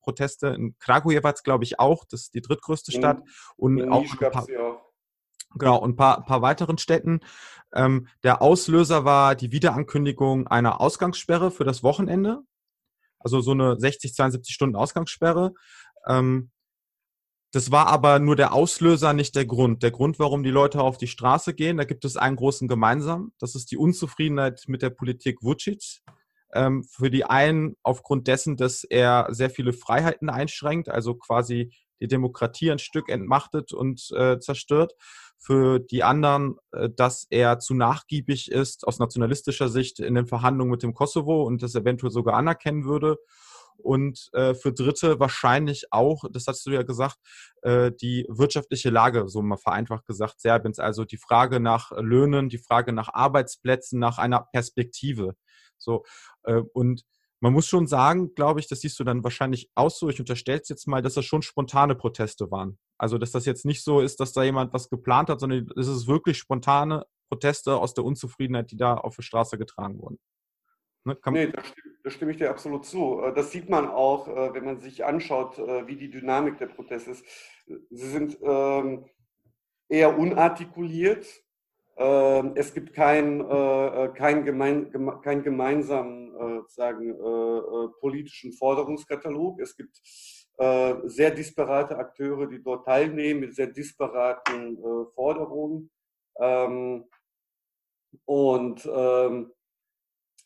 Proteste, in Kragujevac glaube ich auch, das ist die drittgrößte Stadt. Und in auch, ein paar, auch. Genau, und ein paar, paar weiteren Städten. Ähm, der Auslöser war die Wiederankündigung einer Ausgangssperre für das Wochenende. Also so eine 60, 72 Stunden Ausgangssperre. Ähm, das war aber nur der Auslöser, nicht der Grund. Der Grund, warum die Leute auf die Straße gehen, da gibt es einen großen gemeinsam. Das ist die Unzufriedenheit mit der Politik Vucic. Ähm, für die einen aufgrund dessen, dass er sehr viele Freiheiten einschränkt, also quasi die Demokratie ein Stück entmachtet und äh, zerstört. Für die anderen, äh, dass er zu nachgiebig ist aus nationalistischer Sicht in den Verhandlungen mit dem Kosovo und das eventuell sogar anerkennen würde und äh, für Dritte wahrscheinlich auch, das hast du ja gesagt, äh, die wirtschaftliche Lage, so mal vereinfacht gesagt, Serbiens. Also die Frage nach Löhnen, die Frage nach Arbeitsplätzen, nach einer Perspektive. So äh, und man muss schon sagen, glaube ich, das siehst du dann wahrscheinlich auch so. Ich unterstelle es jetzt mal, dass das schon spontane Proteste waren. Also, dass das jetzt nicht so ist, dass da jemand was geplant hat, sondern es ist wirklich spontane Proteste aus der Unzufriedenheit, die da auf der Straße getragen wurden. Ne, nee, da stimme, da stimme, ich dir absolut zu. Äh, das sieht man auch, äh, wenn man sich anschaut, äh, wie die Dynamik der Proteste ist. Sie sind ähm, eher unartikuliert. Ähm, es gibt keinen kein gemein, kein gemeinsamen sagen, politischen Forderungskatalog. Es gibt sehr disparate Akteure, die dort teilnehmen mit sehr disparaten Forderungen. Ähm, und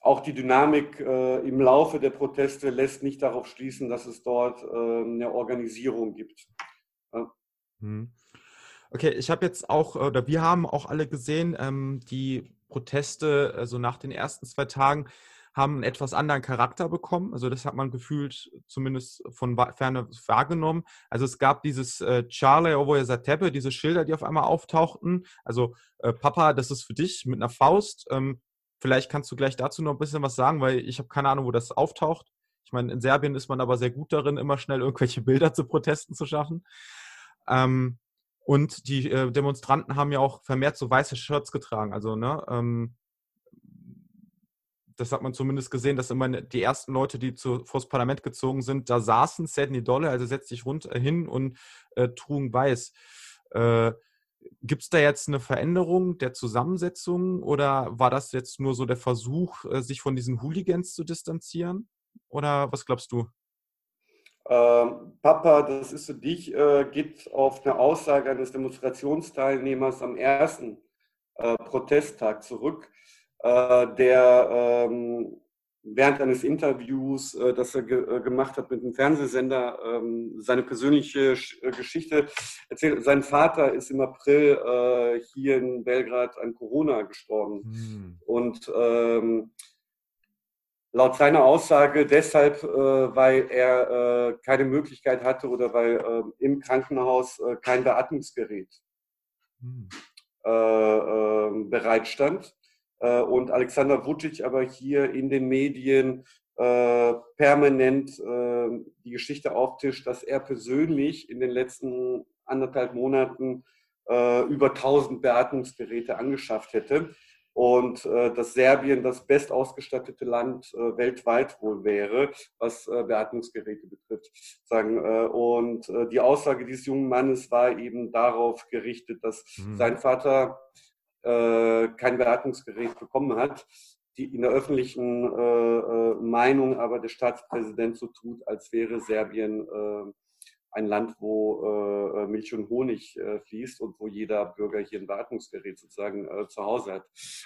auch die Dynamik äh, im Laufe der Proteste lässt nicht darauf schließen, dass es dort äh, eine Organisierung gibt. Ja. Hm. Okay, ich habe jetzt auch, oder wir haben auch alle gesehen, ähm, die Proteste, also nach den ersten zwei Tagen, haben einen etwas anderen Charakter bekommen. Also das hat man gefühlt zumindest von ferne wahrgenommen. Also es gab dieses äh, Charlie Ovoye Zatepe, diese Schilder, die auf einmal auftauchten. Also äh, Papa, das ist für dich mit einer Faust. Ähm, Vielleicht kannst du gleich dazu noch ein bisschen was sagen, weil ich habe keine Ahnung, wo das auftaucht. Ich meine, in Serbien ist man aber sehr gut darin, immer schnell irgendwelche *laughs* Bilder zu Protesten zu schaffen. Ähm, und die äh, Demonstranten haben ja auch vermehrt so weiße Shirts getragen. Also, ne, ähm, das hat man zumindest gesehen, dass immer die ersten Leute, die zu, vors Parlament gezogen sind, da saßen, Sedni Dolle, also setzt sich runter hin und äh, trugen weiß. Äh, Gibt es da jetzt eine Veränderung der Zusammensetzung oder war das jetzt nur so der Versuch, äh, sich von diesen Hooligans zu distanzieren? Oder was glaubst du? Ähm, Papa, das ist für dich, äh, geht auf eine Aussage eines Demonstrationsteilnehmers am ersten äh, Protesttag zurück, äh, der ähm, während eines Interviews, äh, das er ge äh, gemacht hat mit einem Fernsehsender, ähm, seine persönliche Sch äh, Geschichte erzählt. Sein Vater ist im April äh, hier in Belgrad an Corona gestorben. Hm. Und ähm, laut seiner Aussage deshalb, äh, weil er äh, keine Möglichkeit hatte oder weil im Krankenhaus kein Beatmungsgerät hm. bereitstand. Äh, und Alexander Vucic aber hier in den Medien äh, permanent äh, die Geschichte auftischt, dass er persönlich in den letzten anderthalb Monaten äh, über 1000 Beatmungsgeräte angeschafft hätte und äh, dass Serbien das bestausgestattete Land äh, weltweit wohl wäre, was äh, Beatmungsgeräte betrifft. Sagen, äh, und äh, die Aussage dieses jungen Mannes war eben darauf gerichtet, dass mhm. sein Vater äh, kein Beatmungsgerät bekommen hat, die in der öffentlichen äh, äh, Meinung aber der Staatspräsident so tut, als wäre Serbien äh, ein Land, wo äh, Milch und Honig äh, fließt und wo jeder Bürger hier ein Beatmungsgerät sozusagen äh, zu Hause hat.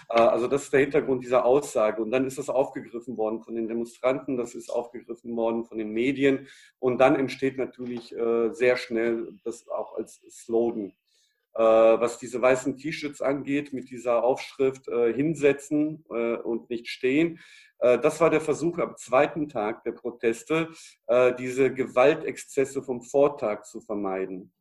Äh, also das ist der Hintergrund dieser Aussage. Und dann ist das aufgegriffen worden von den Demonstranten, das ist aufgegriffen worden von den Medien. Und dann entsteht natürlich sehr schnell das auch als Slogan. Äh, was diese weißen T-Shirts angeht, mit dieser Aufschrift äh, hinsetzen äh, und nicht stehen. Das war der Versuch am zweiten Tag der Proteste, diese Gewaltexzesse vom Vortag zu vermeiden.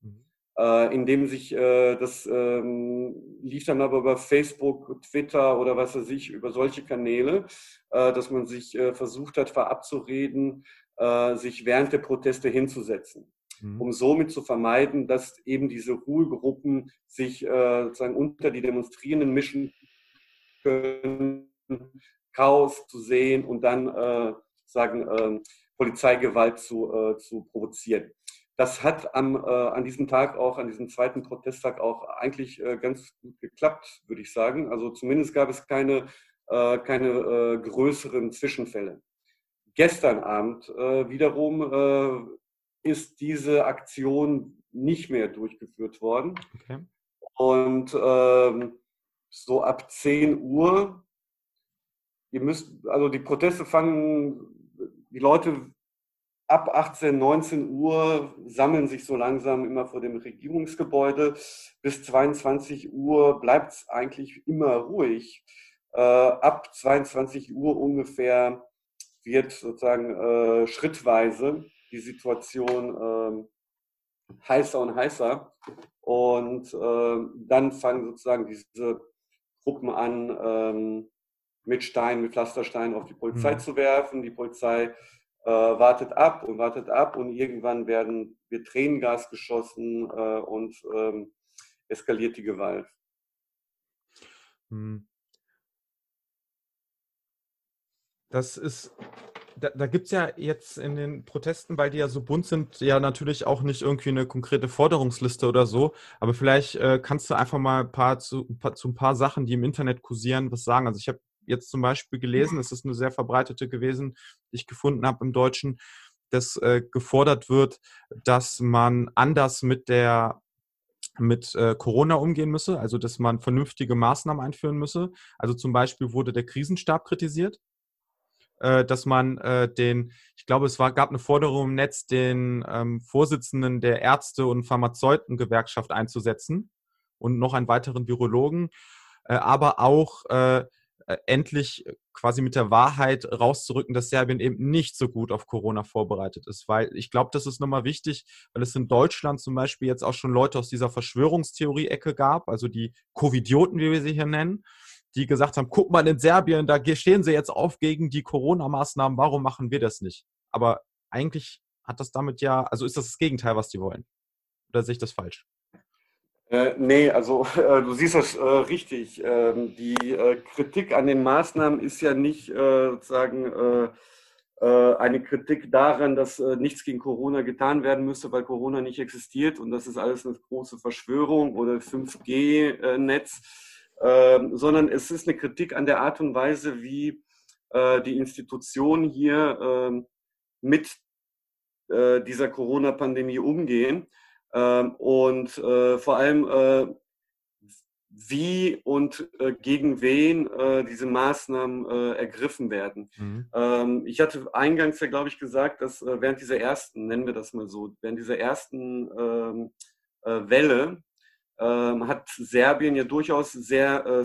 Mhm. Indem sich, das ähm, lief dann aber über Facebook, Twitter oder was weiß ich, über solche Kanäle, dass man sich versucht hat, verabzureden, sich während der Proteste hinzusetzen mhm. um somit zu vermeiden, dass eben diese Ruhegruppen sich äh, sozusagen unter die Demonstrierenden mischen können, Chaos zu sehen und dann äh, sagen, äh, Polizeigewalt zu, äh, zu provozieren. Das hat am, äh, an diesem Tag auch, an diesem zweiten Protesttag auch eigentlich äh, ganz gut geklappt, würde ich sagen. Also zumindest gab es keine, äh, keine äh, größeren Zwischenfälle. Gestern Abend äh, wiederum äh, ist diese Aktion nicht mehr durchgeführt worden. Okay. Und ähm, so ab 10 Uhr, ihr müsst, also die Proteste fangen, die Leute ab 18, 19 Uhr sammeln sich so langsam immer vor dem Regierungsgebäude. Bis 22 Uhr bleibt es eigentlich immer ruhig. Äh, ab 22 Uhr ungefähr wird sozusagen äh, schrittweise die Situation ähm, heißer und heißer. Und äh, dann fangen sozusagen diese Gruppen an, ähm, mit Steinen, mit Pflastersteinen auf die Polizei mhm. zu werfen. Die Polizei äh, wartet ab und wartet ab und irgendwann werden, wird Tränengas geschossen äh, und ähm, eskaliert die Gewalt. Mhm. Das ist da, da gibt es ja jetzt in den Protesten, weil die ja so bunt sind, ja natürlich auch nicht irgendwie eine konkrete Forderungsliste oder so. Aber vielleicht äh, kannst du einfach mal ein paar zu, ein paar zu ein paar Sachen, die im Internet kursieren, was sagen. Also ich habe jetzt zum Beispiel gelesen, es ist eine sehr verbreitete gewesen, die ich gefunden habe im Deutschen, dass äh, gefordert wird, dass man anders mit der mit äh, Corona umgehen müsse, also dass man vernünftige Maßnahmen einführen müsse. Also zum Beispiel wurde der Krisenstab kritisiert, äh, dass man äh, den, ich glaube, es war, gab eine Forderung im Netz, den ähm, Vorsitzenden der Ärzte- und Pharmazeutengewerkschaft einzusetzen und noch einen weiteren Virologen, äh, aber auch äh, äh endlich quasi mit der Wahrheit rauszurücken, dass Serbien eben nicht so gut auf Corona vorbereitet ist. Weil ich glaube, das ist nochmal wichtig, weil es in Deutschland zum Beispiel jetzt auch schon Leute aus dieser Verschwörungstheorie-Ecke gab, also die Covidioten, wie wir sie hier nennen, die gesagt haben, guck mal in Serbien, da stehen sie jetzt auf gegen die Corona-Maßnahmen, warum machen wir das nicht? Aber eigentlich hat das damit ja, also ist das das Gegenteil, was die wollen? Oder sehe ich das falsch? Äh, nee, also *laughs* äh, du siehst das äh, richtig. Ähm, die äh, Kritik an den Maßnahmen ist ja nicht äh, sozusagen äh, eine Kritik daran, dass nichts gegen Corona getan werden müsse, weil Corona nicht existiert und das ist alles eine große Verschwörung oder 5G-Netz, äh, sondern es ist eine Kritik an der Art und Weise, wie äh, die Institutionen hier ähm, mit äh, dieser Corona-Pandemie umgehen ähm, und äh, vor allem wie und äh, gegen wen äh, diese Maßnahmen äh, ergriffen werden. Mhm. Ähm, ich hatte eingangs ja, glaube ich, gesagt, dass äh, während dieser ersten, nennen wir das mal so, während dieser ersten ähm, äh, Welle ähm, hat Serbien ja durchaus sehr, äh,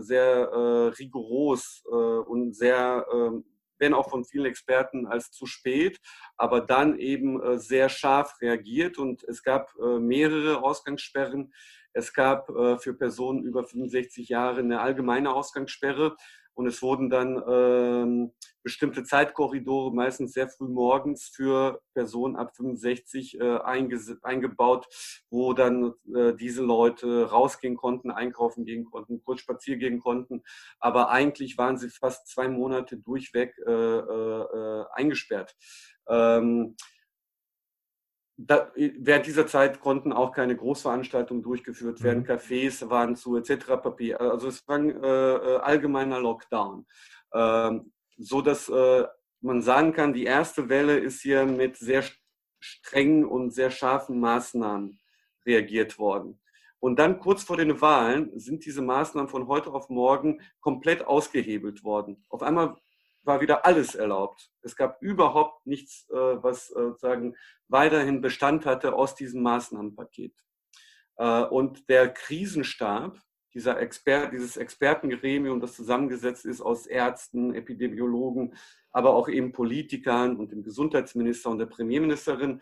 sehr rigoros und sehr, ähm, wenn auch von vielen Experten als zu spät, aber dann eben sehr scharf reagiert. Und es gab mehrere Ausgangssperren. Es gab äh, für Personen über 65 Jahre eine allgemeine Ausgangssperre und es wurden dann ähm, bestimmte Zeitkorridore, meistens sehr früh morgens, für Personen ab 65 äh, eingebaut, wo dann äh, diese Leute rausgehen konnten, einkaufen gehen konnten, kurz spazieren gehen konnten. Aber eigentlich waren sie fast zwei Monate durchweg äh, äh, äh eingesperrt. Ähm, da, während dieser Zeit konnten auch keine Großveranstaltungen durchgeführt werden, mhm. Cafés waren zu etc. Papier. Also es war ein äh, äh, allgemeiner Lockdown, ähm, so dass äh, man sagen kann, die erste Welle ist hier mit sehr strengen und sehr scharfen Maßnahmen reagiert worden. Und dann kurz vor den Wahlen sind diese Maßnahmen von heute auf morgen komplett ausgehebelt worden. Auf einmal war wieder alles erlaubt. Es gab überhaupt nichts, äh, was äh, sagen weiterhin Bestand hatte aus diesem Maßnahmenpaket. Äh, und der Krisenstab, dieser Expert, dieses Expertengremium, das zusammengesetzt ist aus Ärzten, Epidemiologen, aber auch eben Politikern und dem Gesundheitsminister und der Premierministerin,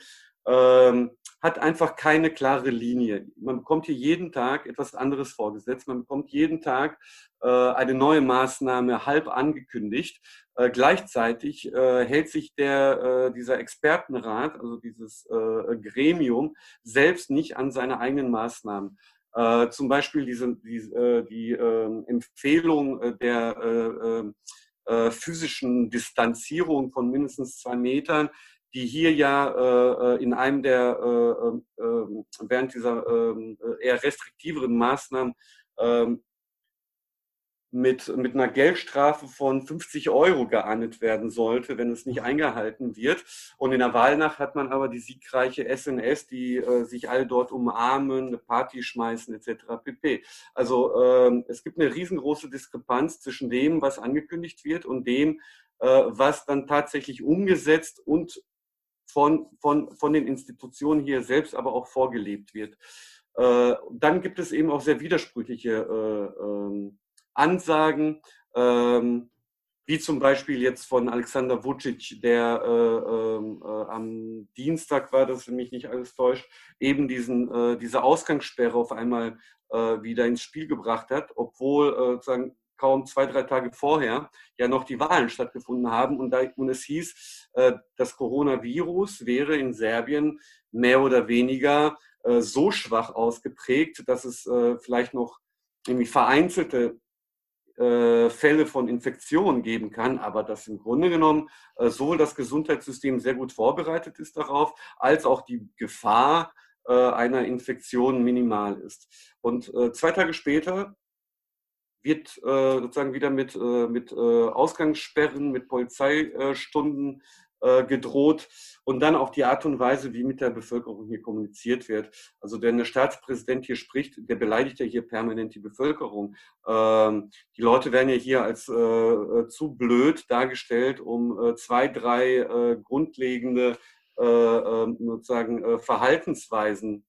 ähm, hat einfach keine klare Linie. Man bekommt hier jeden Tag etwas anderes vorgesetzt. Man bekommt jeden Tag äh, eine neue Maßnahme halb angekündigt. Äh, gleichzeitig äh, hält sich der, äh, dieser Expertenrat, also dieses äh, Gremium, selbst nicht an seine eigenen Maßnahmen. Äh, zum Beispiel diese, die, die ähm, Empfehlung der physischen Distanzierung von mindestens zwei Metern die hier ja äh, äh in einem der, äh, äh, während dieser ähm, äh, eher restriktiveren Maßnahmen ähm, mit, mit einer Geldstrafe von 50 Euro geahndet werden sollte, wenn es nicht eingehalten wird. Und in der Wahlnacht hat man aber die siegreiche SNS, die äh, sich alle dort umarmen, eine Party schmeißen etc. pp. Also ähm, es gibt eine riesengroße Diskrepanz zwischen dem, was angekündigt wird und dem, äh, was dann tatsächlich umgesetzt und von, von, von den Institutionen hier selbst aber auch vorgelebt wird. Äh, dann gibt es eben auch sehr widersprüchliche äh, ähm, Ansagen, ähm, wie zum Beispiel jetzt von Alexander Vucic, der äh, ähm, äh, am Dienstag war, das mich nicht alles täuscht, eben diesen, äh, diese Ausgangssperre auf einmal wieder ins Spiel gebracht hat, obwohl sozusagen kaum zwei, drei Tage vorher ja noch die Wahlen stattgefunden haben und, da, und es hieß, äh, das Coronavirus wäre in Serbien mehr oder weniger äh, so schwach ausgeprägt, dass es äh, vielleicht noch irgendwie vereinzelte Fälle von Infektionen geben kann, aber dass im Grunde genommen sowohl das Gesundheitssystem sehr gut vorbereitet ist darauf, als auch die Gefahr einer Infektion minimal ist. Und zwei Tage später wird äh, sozusagen wieder mit, äh, mit äh, Ausgangssperren, mit Polizeistunden äh, gedroht und dann auch die Art und Weise, wie mit der Bevölkerung hier kommuniziert wird. Also der Staatspräsident hier spricht, der beleidigt ja hier permanent die Bevölkerung. Ähm, die Leute werden ja hier als äh, äh, zu blöd dargestellt, um zwei, drei grundlegende ähm, sozusagen Verhaltensweisen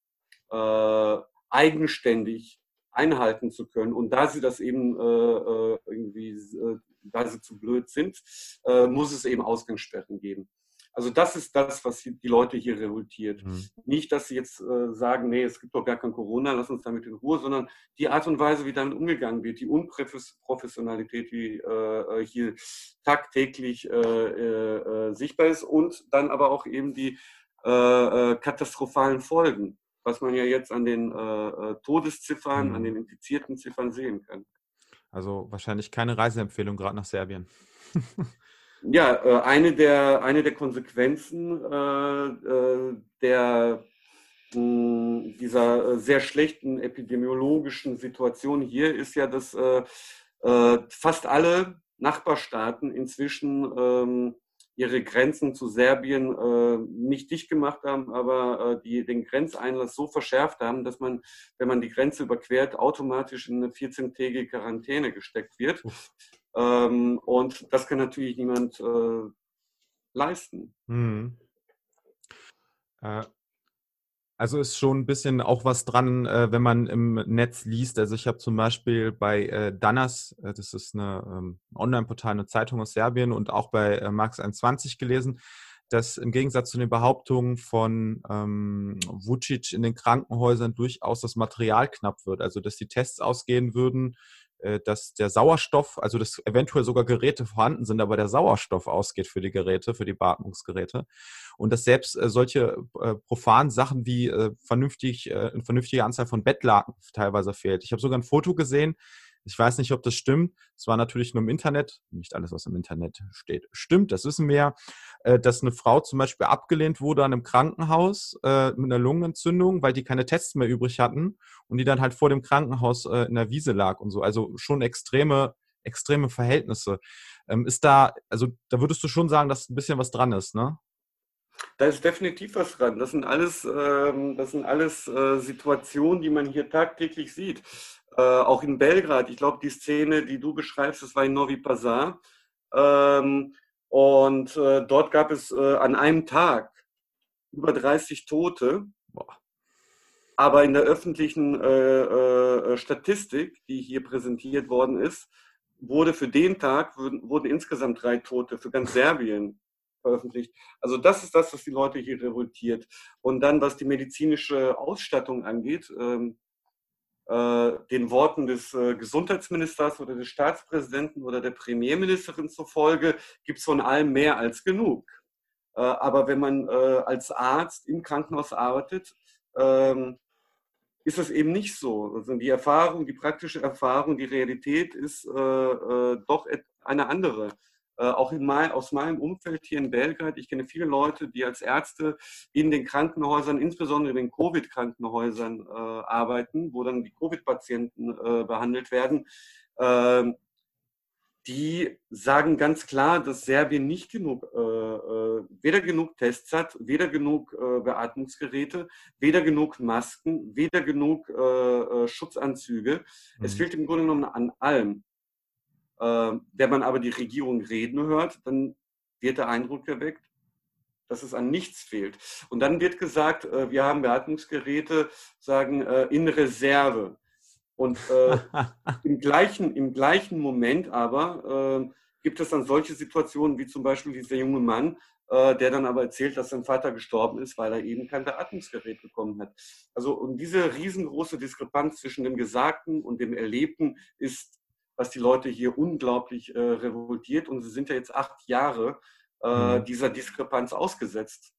eigenständig einhalten zu können. Und da sie das eben äh, äh, irgendwie, äh, da sie zu blöd sind, äh, muss es eben Ausgangssperren geben. Also das ist das, was die Leute hier revoltiert. Mhm. Nicht, dass sie jetzt äh, sagen, nee, es gibt doch gar kein Corona, lass uns damit in Ruhe, sondern die Art und Weise, wie damit umgegangen wird, die Unprofessionalität, die äh, hier tagtäglich sichtbar ist und dann aber auch eben die katastrophalen Folgen was man ja jetzt an den äh, äh, Todesziffern, mhm. an den infizierten Ziffern sehen kann. Also wahrscheinlich keine Reiseempfehlung gerade nach Serbien. *laughs* Ja, äh, eine, der, eine der Konsequenzen äh, äh, der, mh, dieser äh, sehr schlechten epidemiologischen Situation hier ist ja, dass fast alle Nachbarstaaten inzwischen ähm, ihre Grenzen zu Serbien äh, nicht dicht gemacht haben, aber äh, die den Grenzeinlass so verschärft haben, dass man, wenn man die Grenze überquert, automatisch in eine 14-tägige Quarantäne gesteckt wird. Ähm, und das kann natürlich niemand äh, leisten. Hm. Also ist schon ein bisschen auch was dran, äh, wenn man im Netz liest. Also ich habe zum Beispiel bei äh, Danas, äh, das ist eine ähm, Online-Portal, eine Zeitung aus Serbien und auch bei äh, Marx 21 gelesen, dass im Gegensatz zu den Behauptungen von ähm, Vucic in den Krankenhäusern durchaus das Material knapp wird. Also dass die Tests ausgehen würden, dass der Sauerstoff, also dass eventuell sogar Geräte vorhanden sind, aber der Sauerstoff ausgeht für die Geräte, für die Beatmungsgeräte. Und dass selbst äh, solche äh, profanen Sachen wie äh, vernünftig, äh, eine vernünftige Anzahl von Bettlaken teilweise fehlt. Ich habe sogar ein Foto gesehen, ich weiß nicht, ob das stimmt. Es war natürlich nur im Internet. Nicht alles, was im Internet steht, stimmt. Das wissen wir ja. Äh, dass eine Frau zum Beispiel abgelehnt wurde an einem Krankenhaus äh, mit einer Lungenentzündung, weil die keine Tests mehr übrig hatten und die dann halt vor dem Krankenhaus äh, in der Wiese lag und so. Also schon extreme, extreme Verhältnisse. Ähm, ist da, also da würdest du schon sagen, dass ein bisschen was dran ist, ne? Da ist definitiv was dran. Das sind alles, ähm, das sind alles Situationen, die man hier tagtäglich sieht. Äh, auch in Belgrad, ich glaube, die Szene, die du beschreibst, das war in Novi Pazar. Ähm, und äh, dort gab es äh, an einem Tag über 30 Tote. Boah. Aber in der öffentlichen äh, äh, Statistik, die hier präsentiert worden ist, wurde für den Tag wurden, insgesamt drei Tote für ganz Serbien veröffentlicht. Also das ist das, was die Leute hier revoltiert. Und dann, was die medizinische Ausstattung angeht, ähm, äh, den Worten des äh, Gesundheitsministers oder des Staatspräsidenten oder der Premierministerin zufolge gibt es von allem mehr als genug. Äh, aber wenn man äh, als Arzt im Krankenhaus arbeitet, ähm, ist das eben nicht so. Also die Erfahrung, die praktische Erfahrung, die Realität ist äh, äh, doch eine andere. Äh, auch mein, aus meinem Umfeld hier in Belgrad. Ich kenne viele Leute, die als Ärzte in den Krankenhäusern, insbesondere in den Covid-Krankenhäusern äh, arbeiten, wo dann die Covid-Patienten äh, behandelt werden. Ähm, die sagen ganz klar, dass Serbien nicht genug, äh, äh weder genug Tests hat, weder genug äh, Beatmungsgeräte, weder genug Masken, weder genug äh, Schutzanzüge. Mhm. Es fehlt im Grunde genommen an allem. Äh, wenn man aber die Regierung reden hört, dann wird der Eindruck erweckt, dass es an nichts fehlt. Und dann wird gesagt, äh, wir haben Beatmungsgeräte, sagen, äh, in Reserve. Und äh, *laughs* im, gleichen, im gleichen Moment aber äh, gibt es dann solche Situationen wie zum Beispiel dieser junge Mann, äh, der dann aber erzählt, dass sein Vater gestorben ist, weil er eben kein Beatmungsgerät bekommen hat. Also und diese riesengroße Diskrepanz zwischen dem Gesagten und dem Erlebten ist was die Leute hier unglaublich äh, revoltiert. Und sie sind ja jetzt acht Jahre äh, mhm. dieser Diskrepanz ausgesetzt.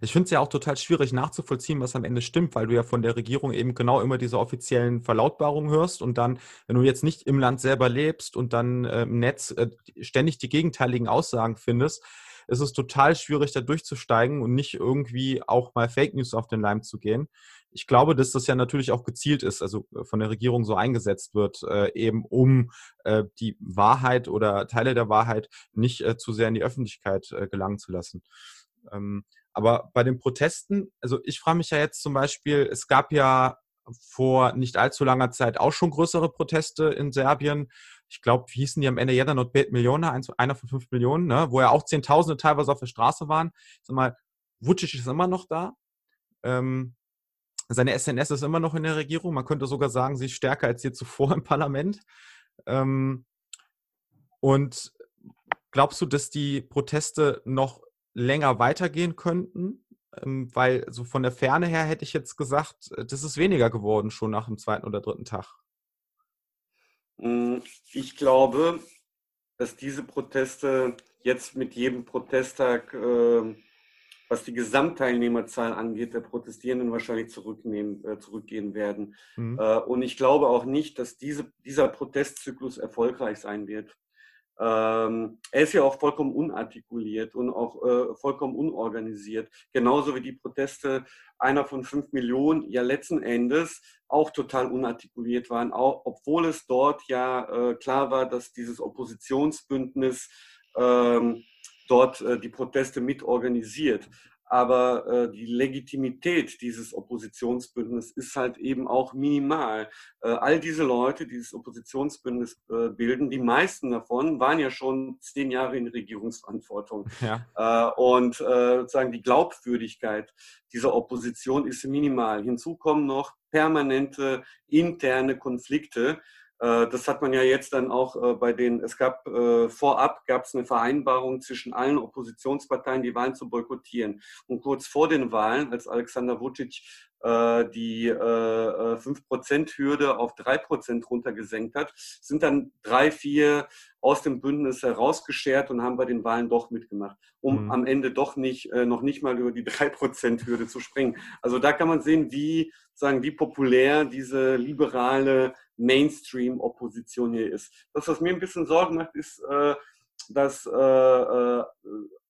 Ich finde es ja auch total schwierig nachzuvollziehen, was am Ende stimmt, weil du ja von der Regierung eben genau immer diese offiziellen Verlautbarungen hörst und dann, wenn du jetzt nicht im Land selber lebst und dann äh, im Netz äh, ständig die gegenteiligen Aussagen findest, ist es total schwierig, da durchzusteigen und nicht irgendwie auch mal Fake News auf den Leim zu gehen ich glaube, dass das ja natürlich auch gezielt ist, also äh, von der Regierung so eingesetzt wird, äh, eben um äh, die Wahrheit oder Teile der Wahrheit nicht äh, zu sehr in die Öffentlichkeit äh, gelangen zu lassen. Ähm, aber bei den Protesten, also ich frage mich ja jetzt zum Beispiel, es gab ja vor nicht allzu langer Zeit auch schon größere Proteste in Serbien. Ich glaube, wie hießen die am Ende? Jedna not Millionen, einer von fünf Millionen, ne? wo ja auch Zehntausende teilweise auf der Straße waren. Ich sag mal, Vucic ist immer noch da. Ähm, seine SNS ist immer noch in der Regierung. Man könnte sogar sagen, sie ist stärker als je zuvor *laughs* im Parlament. Ähm, und glaubst du, dass die Proteste noch länger weitergehen könnten? Ähm, weil so von der Ferne her hätte ich jetzt gesagt, äh, das ist weniger geworden schon nach dem zweiten oder dritten Tag. Hm, ich glaube, dass diese Proteste jetzt mit jedem Protesttag äh, was die Gesamtteilnehmerzahl angeht, der Protestierenden wahrscheinlich zurücknehmen, äh, zurückgehen werden. Mhm. Äh, und ich glaube auch nicht, dass diese, dieser Protestzyklus erfolgreich sein wird. Ähm, er ist ja auch vollkommen unartikuliert und auch äh, vollkommen unorganisiert. Genauso wie die Proteste einer von fünf Millionen ja letzten Endes auch total unartikuliert waren, auch, obwohl es dort ja äh, klar war, dass dieses Oppositionsbündnis ähm, dort äh, die Proteste mitorganisiert aber äh, die Legitimität dieses Oppositionsbündnisses ist halt eben auch minimal. Äh, all diese Leute, die dieses Oppositionsbündnis äh, bilden, die meisten davon waren ja schon zehn Jahre in Regierungsverantwortung. Ja. Äh, und äh, sozusagen die Glaubwürdigkeit dieser Opposition ist minimal. Hinzu kommen noch permanente interne Konflikte, das hat man ja jetzt dann auch äh, bei den, es gab äh, vorab gab es eine Vereinbarung zwischen allen Oppositionsparteien, die Wahlen zu boykottieren. Und kurz vor den Wahlen, als Alexander Vucic die 5%-Hürde auf 3% runtergesenkt hat, sind dann drei, vier aus dem Bündnis herausgeschert und haben bei den Wahlen doch mitgemacht, um mhm. am Ende doch nicht, noch nicht mal über die 3%-Hürde zu springen. Also da kann man sehen, wie, sagen, wie populär diese liberale Mainstream-Opposition hier ist. Das, was mir ein bisschen Sorgen macht, ist äh, das äh, äh,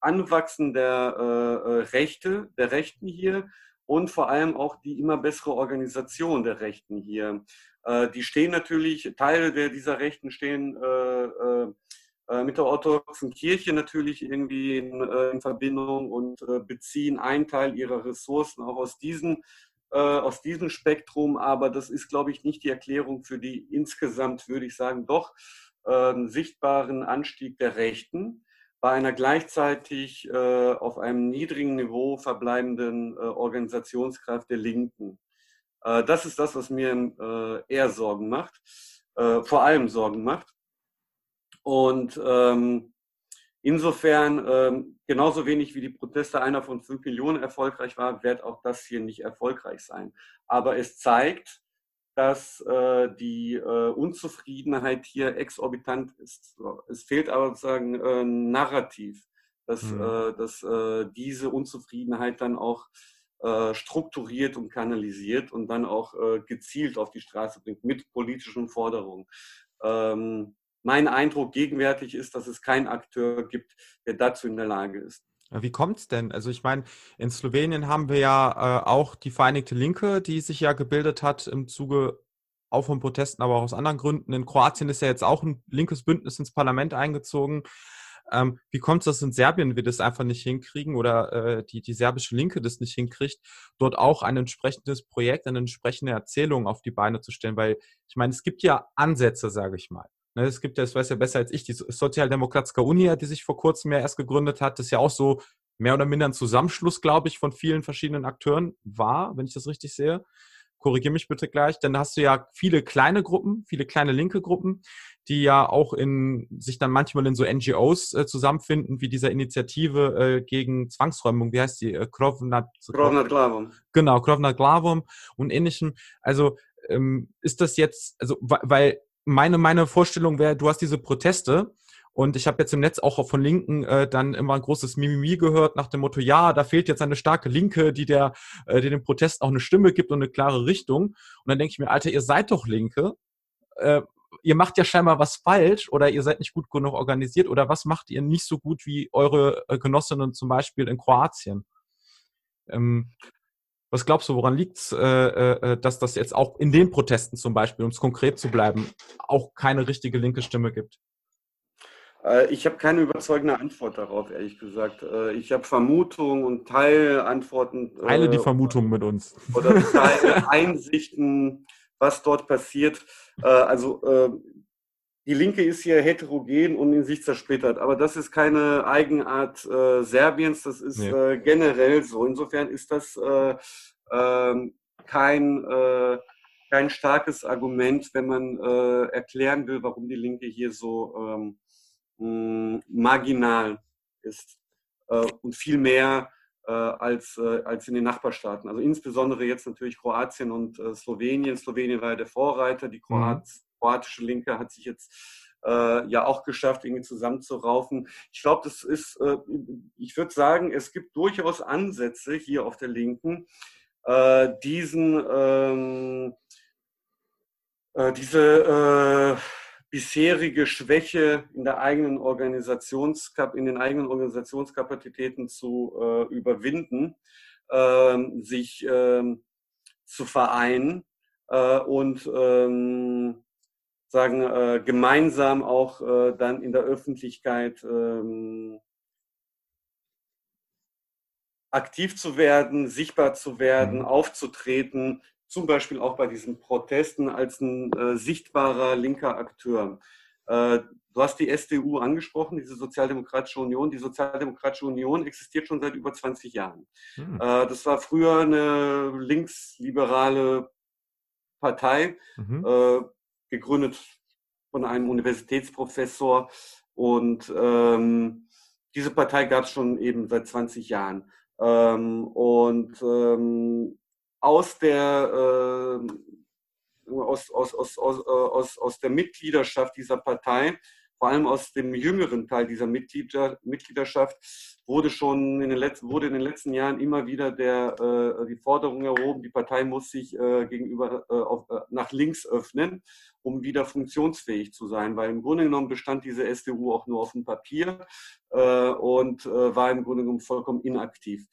Anwachsen der äh, äh, Rechte, der Rechten hier und vor allem auch die immer bessere Organisation der Rechten hier. Die stehen natürlich, Teile der, dieser Rechten stehen mit der orthodoxen Kirche natürlich irgendwie in, in Verbindung und beziehen einen Teil ihrer Ressourcen auch aus diesen äh, aus diesem Spektrum, aber das ist, glaube ich, nicht die Erklärung für die insgesamt, würde ich sagen, doch äh, sichtbaren Anstieg der Rechten bei einer gleichzeitig äh, auf einem niedrigen Niveau verbleibenden äh, Organisationskraft der Linken. Äh, das ist das, was mir äh, eher Sorgen macht, äh, vor allem Sorgen macht. Und ähm, Insofern, ähm, genauso wenig wie die Proteste einer von fünf Millionen erfolgreich war, wird auch das hier nicht erfolgreich sein. Aber es zeigt, dass äh, die äh, Unzufriedenheit hier exorbitant ist. Es fehlt aber sozusagen äh, Narrativ, dass, mhm. Äh, dass äh, diese Unzufriedenheit dann auch äh, strukturiert und kanalisiert und dann auch gezielt auf die Straße bringt mit politischen Forderungen. Ähm, mein Eindruck gegenwärtig ist, dass es keinen Akteur gibt, der dazu in der Lage ist. Wie kommt es denn? Also ich meine, in Slowenien haben wir ja äh, auch die Vereinigte Linke, die sich ja gebildet hat im Zuge auch von Protesten, aber auch aus anderen Gründen. In Kroatien ist ja jetzt auch ein linkes Bündnis ins Parlament eingezogen. Ähm, wie kommt es, dass in Serbien wir das einfach nicht hinkriegen oder äh, die, die serbische Linke das nicht hinkriegt, dort auch ein entsprechendes Projekt, eine entsprechende Erzählung auf die Beine zu stellen? Weil ich meine, es gibt ja Ansätze, sage ich mal. Ne, es gibt ja, das weiß ja besser als ich, die Sozialdemokratische Unia, die sich vor kurzem ja erst gegründet hat, das ist ja auch so mehr oder minder ein Zusammenschluss, glaube ich, von vielen verschiedenen Akteuren war, wenn ich das richtig sehe. Korrigiere mich bitte gleich. Dann hast du ja viele kleine Gruppen, viele kleine linke Gruppen, die ja auch in sich dann manchmal in so NGOs äh, zusammenfinden, wie dieser Initiative äh, gegen Zwangsräumung. Wie heißt die? Äh, Krovnat, Krovnat Glavom. Genau, Krovnat Glavom und ähnlichem. Also ähm, ist das jetzt, also weil meine, meine Vorstellung wäre, du hast diese Proteste und ich habe jetzt im Netz auch von Linken äh, dann immer ein großes Mimimi gehört nach dem Motto, ja, da fehlt jetzt eine starke Linke, die der, äh, die dem Protest auch eine Stimme gibt und eine klare Richtung. Und dann denke ich mir, Alter, ihr seid doch Linke. Äh, ihr macht ja scheinbar was falsch oder ihr seid nicht gut genug organisiert oder was macht ihr nicht so gut wie eure äh, Genossinnen zum Beispiel in Kroatien? Ähm, was glaubst du, woran liegt es, äh, äh, dass das jetzt auch in den Protesten zum Beispiel, um es konkret zu bleiben, auch keine richtige linke Stimme gibt? Äh, ich habe keine überzeugende Antwort darauf, ehrlich gesagt. Äh, ich habe Vermutungen und Teilantworten. Teile die Vermutungen mit uns. Oder *laughs* Teileinsichten, was dort passiert. Also die Linke ist hier heterogen und in sich zersplittert. Aber das ist keine Eigenart äh, Serbiens, das ist nee. äh, generell so. Insofern ist das äh, ähm, kein, äh, kein starkes Argument, wenn man äh, erklären will, warum die Linke hier so ähm, mh, marginal ist. Äh, und viel mehr als, als in den Nachbarstaaten. Also insbesondere jetzt natürlich Kroatien und Slowenien. Slowenien war ja der Vorreiter, die Kroatien. Mhm kroatische Linke hat sich jetzt äh, ja auch geschafft, irgendwie zusammenzuraufen. Ich glaube, das ist, äh, ich würde sagen, es gibt durchaus Ansätze hier auf der Linken, äh, diesen, ähm, äh, diese, äh, bisherige Schwäche in der eigenen Organisationskap in den eigenen Organisationskapazitäten zu äh, überwinden, ähm, sich ähm, zu vereinen äh, und ähm, sagen äh, gemeinsam auch äh, dann in der Öffentlichkeit ähm, aktiv zu werden, sichtbar zu werden, mhm. aufzutreten, zum Beispiel auch bei diesen Protesten als ein äh, sichtbarer linker Akteur. Äh, du hast die SDU angesprochen, diese Sozialdemokratische Union. Die Sozialdemokratische Union existiert schon seit über 20 Jahren. Mhm. Äh, das war früher eine linksliberale Partei, mhm. Gegründet von einem Universitätsprofessor. Und ähm, diese Partei gab es schon eben seit 20 Jahren. Ähm, und ähm, aus der äh, aus, aus, aus, aus, aus der Mitgliedschaft dieser Partei, vor allem aus dem jüngeren Teil dieser Mitglieder, Mitgliedschaft, wurde schon in den letzten, wurde in den letzten Jahren immer wieder der, äh, die Forderung erhoben, die Partei muss sich äh, gegenüber äh, auf, äh, nach links öffnen, um wieder funktionsfähig zu sein. Weil im Grunde genommen bestand diese SDU auch nur auf dem Papier äh, und äh, war im Grunde genommen vollkommen inaktiv.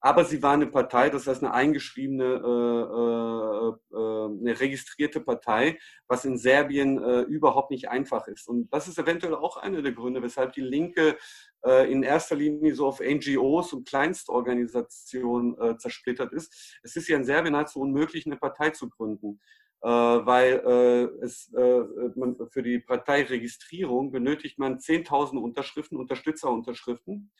Aber sie war eine Partei, das heißt eine eingeschriebene, äh, äh, eine registrierte Partei, was in Serbien äh, überhaupt nicht einfach ist. Und das ist eventuell auch einer der Gründe, weshalb die Linke äh, in erster Linie so auf NGOs und Kleinstorganisationen äh, zersplittert ist. Es ist ja in Serbien nahezu unmöglich, eine Partei zu gründen. Äh, weil es, man, für die Parteiregistrierung benötigt man 10.000 Unterschriften, Unterstützerunterschriften.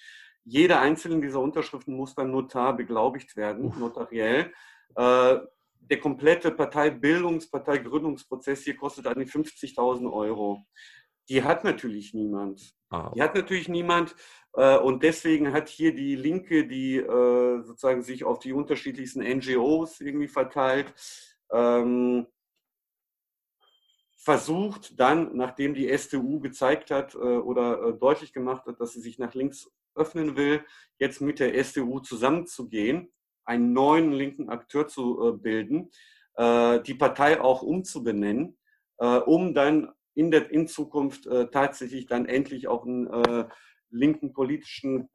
Jede einzelne dieser Unterschriften muss beim Notar beglaubigt werden, notariell. Äh, der komplette Parteibildungs-, Parteigründungsprozess hier kostet an die 50.000 Euro. Die hat natürlich niemand. Ah. Die hat natürlich niemand. Äh, und deswegen hat hier die Linke, die äh, sozusagen sich auf die unterschiedlichsten NGOs irgendwie verteilt, ähm, versucht dann, nachdem die STU gezeigt hat oder deutlich gemacht hat, dass sie sich nach links öffnen will, jetzt mit der SDU zusammenzugehen, einen neuen linken Akteur zu äh, bilden, äh, die Partei auch umzubenennen, äh, um dann in, der, in Zukunft tatsächlich dann endlich auch einen linken politischen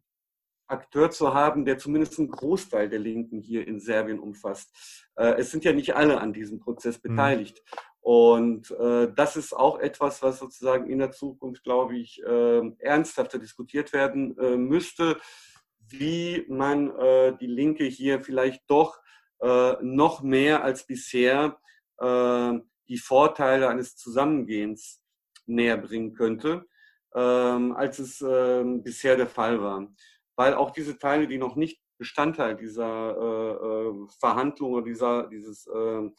Akteur zu haben, der zumindest einen Großteil der Linken hier in Serbien umfasst. es sind ja nicht alle an diesem Prozess mhm. beteiligt. Mhm. Und äh, das ist auch etwas, was sozusagen in der Zukunft, glaube ich, äh, ernsthafter diskutiert werden äh, müsste, wie man äh, die Linke hier vielleicht doch äh, noch mehr als bisher äh, die Vorteile eines Zusammengehens näher bringen könnte, ähm, als es äh, bisher der Fall war. Weil auch diese Teile, die noch nicht Bestandteil dieser äh, äh, Verhandlung oder dieser, dieses äh,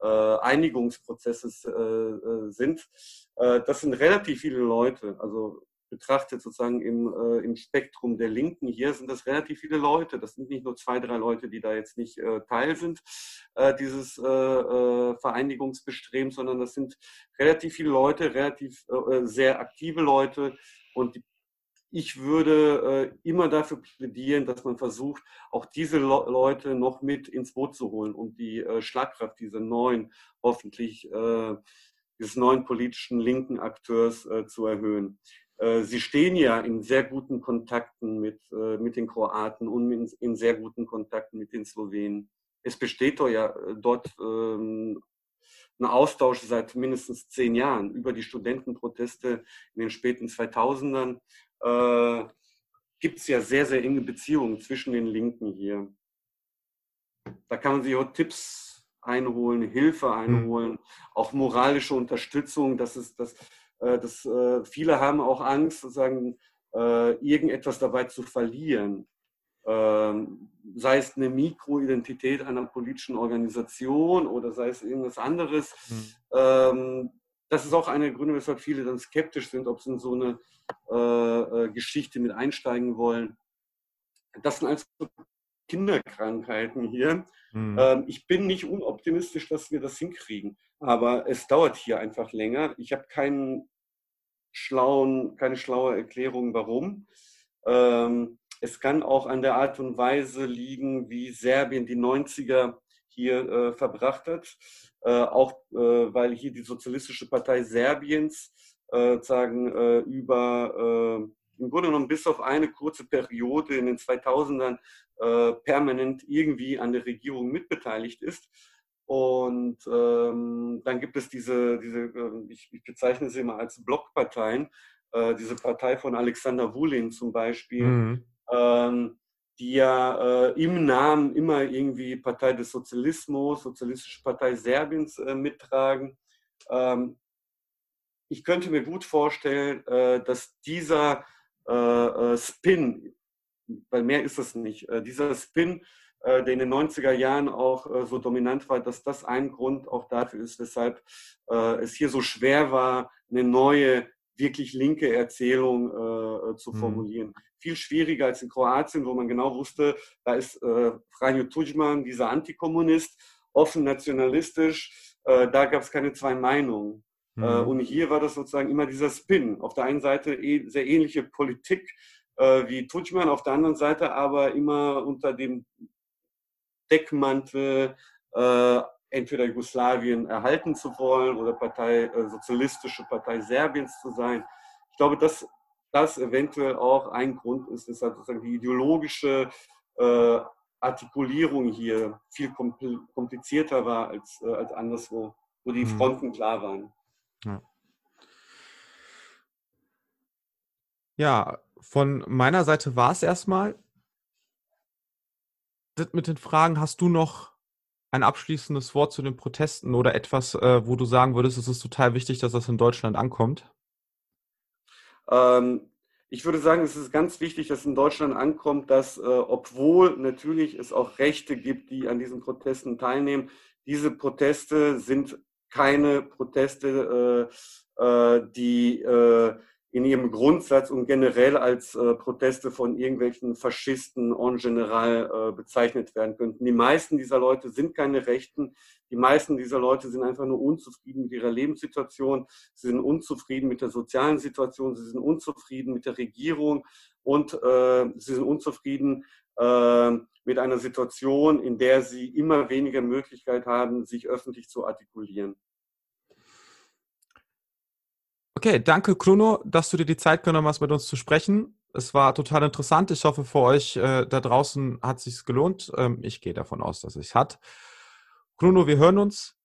äh, Einigungsprozesses äh, äh, sind. das sind relativ viele Leute, also betrachtet sozusagen im, äh, im Spektrum der Linken hier sind das relativ viele Leute. Das sind nicht nur zwei, drei Leute, die da jetzt nicht äh, Teil sind äh, dieses Vereinigungsbestrebens, sondern das sind relativ viele Leute, relativ sehr aktive Leute und die ich würde äh, immer dafür plädieren, dass man versucht, auch diese Le Leute noch mit ins Boot zu holen, um die äh, Schlagkraft dieser neuen, hoffentlich äh, dieses neuen politischen linken Akteurs äh, zu erhöhen. Äh, sie stehen ja in sehr guten Kontakten mit, äh, mit den Kroaten und in, in, sehr guten Kontakten mit den Slowenen. Es besteht doch ja dort ähm, ein Austausch seit mindestens zehn Jahren über die Studentenproteste in den späten 2000ern äh, gibt es ja sehr, sehr enge Beziehungen zwischen den Linken hier. Da kann man sich auch Tipps einholen, Hilfe hm. einholen, mhm. auch moralische Unterstützung. Das ist, das, äh, das, äh, viele haben auch Angst, sozusagen, äh, irgendetwas dabei zu verlieren. Ähm, sei es eine Mikroidentität einer politischen Organisation oder sei es irgendwas anderes. Mhm. Ähm, das ist auch einer der Gründe, weshalb viele dann skeptisch sind, ob sie in so eine äh, äh, Geschichte mit einsteigen wollen. Das sind also Kinderkrankheiten hier. Mhm. Ähm, ich bin nicht unoptimistisch, dass wir das hinkriegen, aber es dauert hier einfach länger. Ich habe keinen schlauen, keine schlaue Erklärung, warum. Ähm, es kann auch an der Art und Weise liegen, wie Serbien die 90er hier äh, verbracht hat. Äh, auch äh, weil hier die Sozialistische Partei Serbiens äh, sagen äh, über im Grunde genommen bis auf eine kurze Periode in den 2000ern äh, permanent irgendwie an der Regierung mitbeteiligt ist. Und ähm, dann gibt es diese, diese äh, ich, ich bezeichne sie immer als Blockparteien, diese Partei von Alexander Wulin zum Beispiel, mhm. ähm, die ja äh, im Namen immer irgendwie Partei des Sozialismus, Sozialistische Partei Serbiens äh, mittragen. Ähm, ich könnte mir gut vorstellen, äh, dass dieser äh, Spin, weil mehr ist es nicht, dieser Spin, der in den 90er Jahren auch so dominant war, dass das ein Grund auch dafür ist, weshalb es hier so schwer war, eine neue wirklich linke Erzählung äh, zu mhm. formulieren. Mhm. Viel schwieriger als in Kroatien, wo man genau wusste, da ist äh, Franjo Tudjman, dieser Antikommunist, offen nationalistisch, äh, da gab es keine zwei Meinungen. Äh, mhm. und hier war das sozusagen immer dieser Spin. Auf der einen Seite eh, sehr ähnliche Politik äh, wie Tudjman, auf der anderen Seite aber immer unter dem Deckmantel äh, entweder Jugoslawien erhalten zu wollen oder Partei, äh, Sozialistische Partei Serbiens zu sein. Ich glaube, dass das eventuell auch ein Grund ist, weshalb sozusagen die ideologische äh, Artikulierung hier viel komplizierter war als, äh, als anderswo, wo die mhm. Fronten klar waren. Ja. ja, von meiner Seite war es erstmal. Mit den Fragen hast du noch ein abschließendes Wort zu den Protesten oder etwas, äh, wo du sagen würdest, es ist total wichtig, dass das in Deutschland ankommt? Ähm, ich würde sagen, es ist ganz wichtig, dass in Deutschland ankommt, dass, äh, obwohl natürlich es auch Rechte gibt, die an diesen Protesten teilnehmen, diese Proteste sind keine Proteste, äh, äh die äh, in ihrem Grundsatz und generell als äh, Proteste von irgendwelchen Faschisten en general äh, bezeichnet werden könnten. Die meisten dieser Leute sind keine Rechten. Die meisten dieser Leute sind einfach nur unzufrieden mit ihrer Lebenssituation. Sie sind unzufrieden mit der sozialen Situation. Sie sind unzufrieden mit der Regierung und äh, sie sind unzufrieden äh, mit einer Situation, in der sie immer weniger Möglichkeit haben, sich öffentlich zu artikulieren. Okay, danke Chrono, dass du dir die Zeit genommen hast, mit uns zu sprechen. Es war total interessant. Ich hoffe, für euch äh, da draußen hat es sich gelohnt. Ähm, ich gehe davon aus, dass es hat. Chrono, wir hören uns.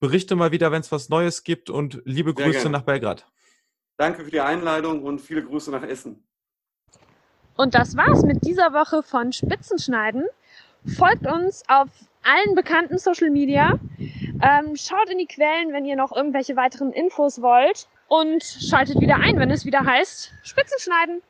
Berichte mal wieder, wenn es was Neues gibt und liebe Sehr Grüße gerne. nach Belgrad. Danke für die Einladung und viele Grüße nach Essen. Und das war's mit dieser Woche von Spitzenschneiden. Folgt uns auf allen bekannten Social Media. Ähm, schaut in die Quellen, wenn ihr noch irgendwelche weiteren Infos wollt. Und schaltet wieder ein, wenn es wieder heißt Spitzenschneiden.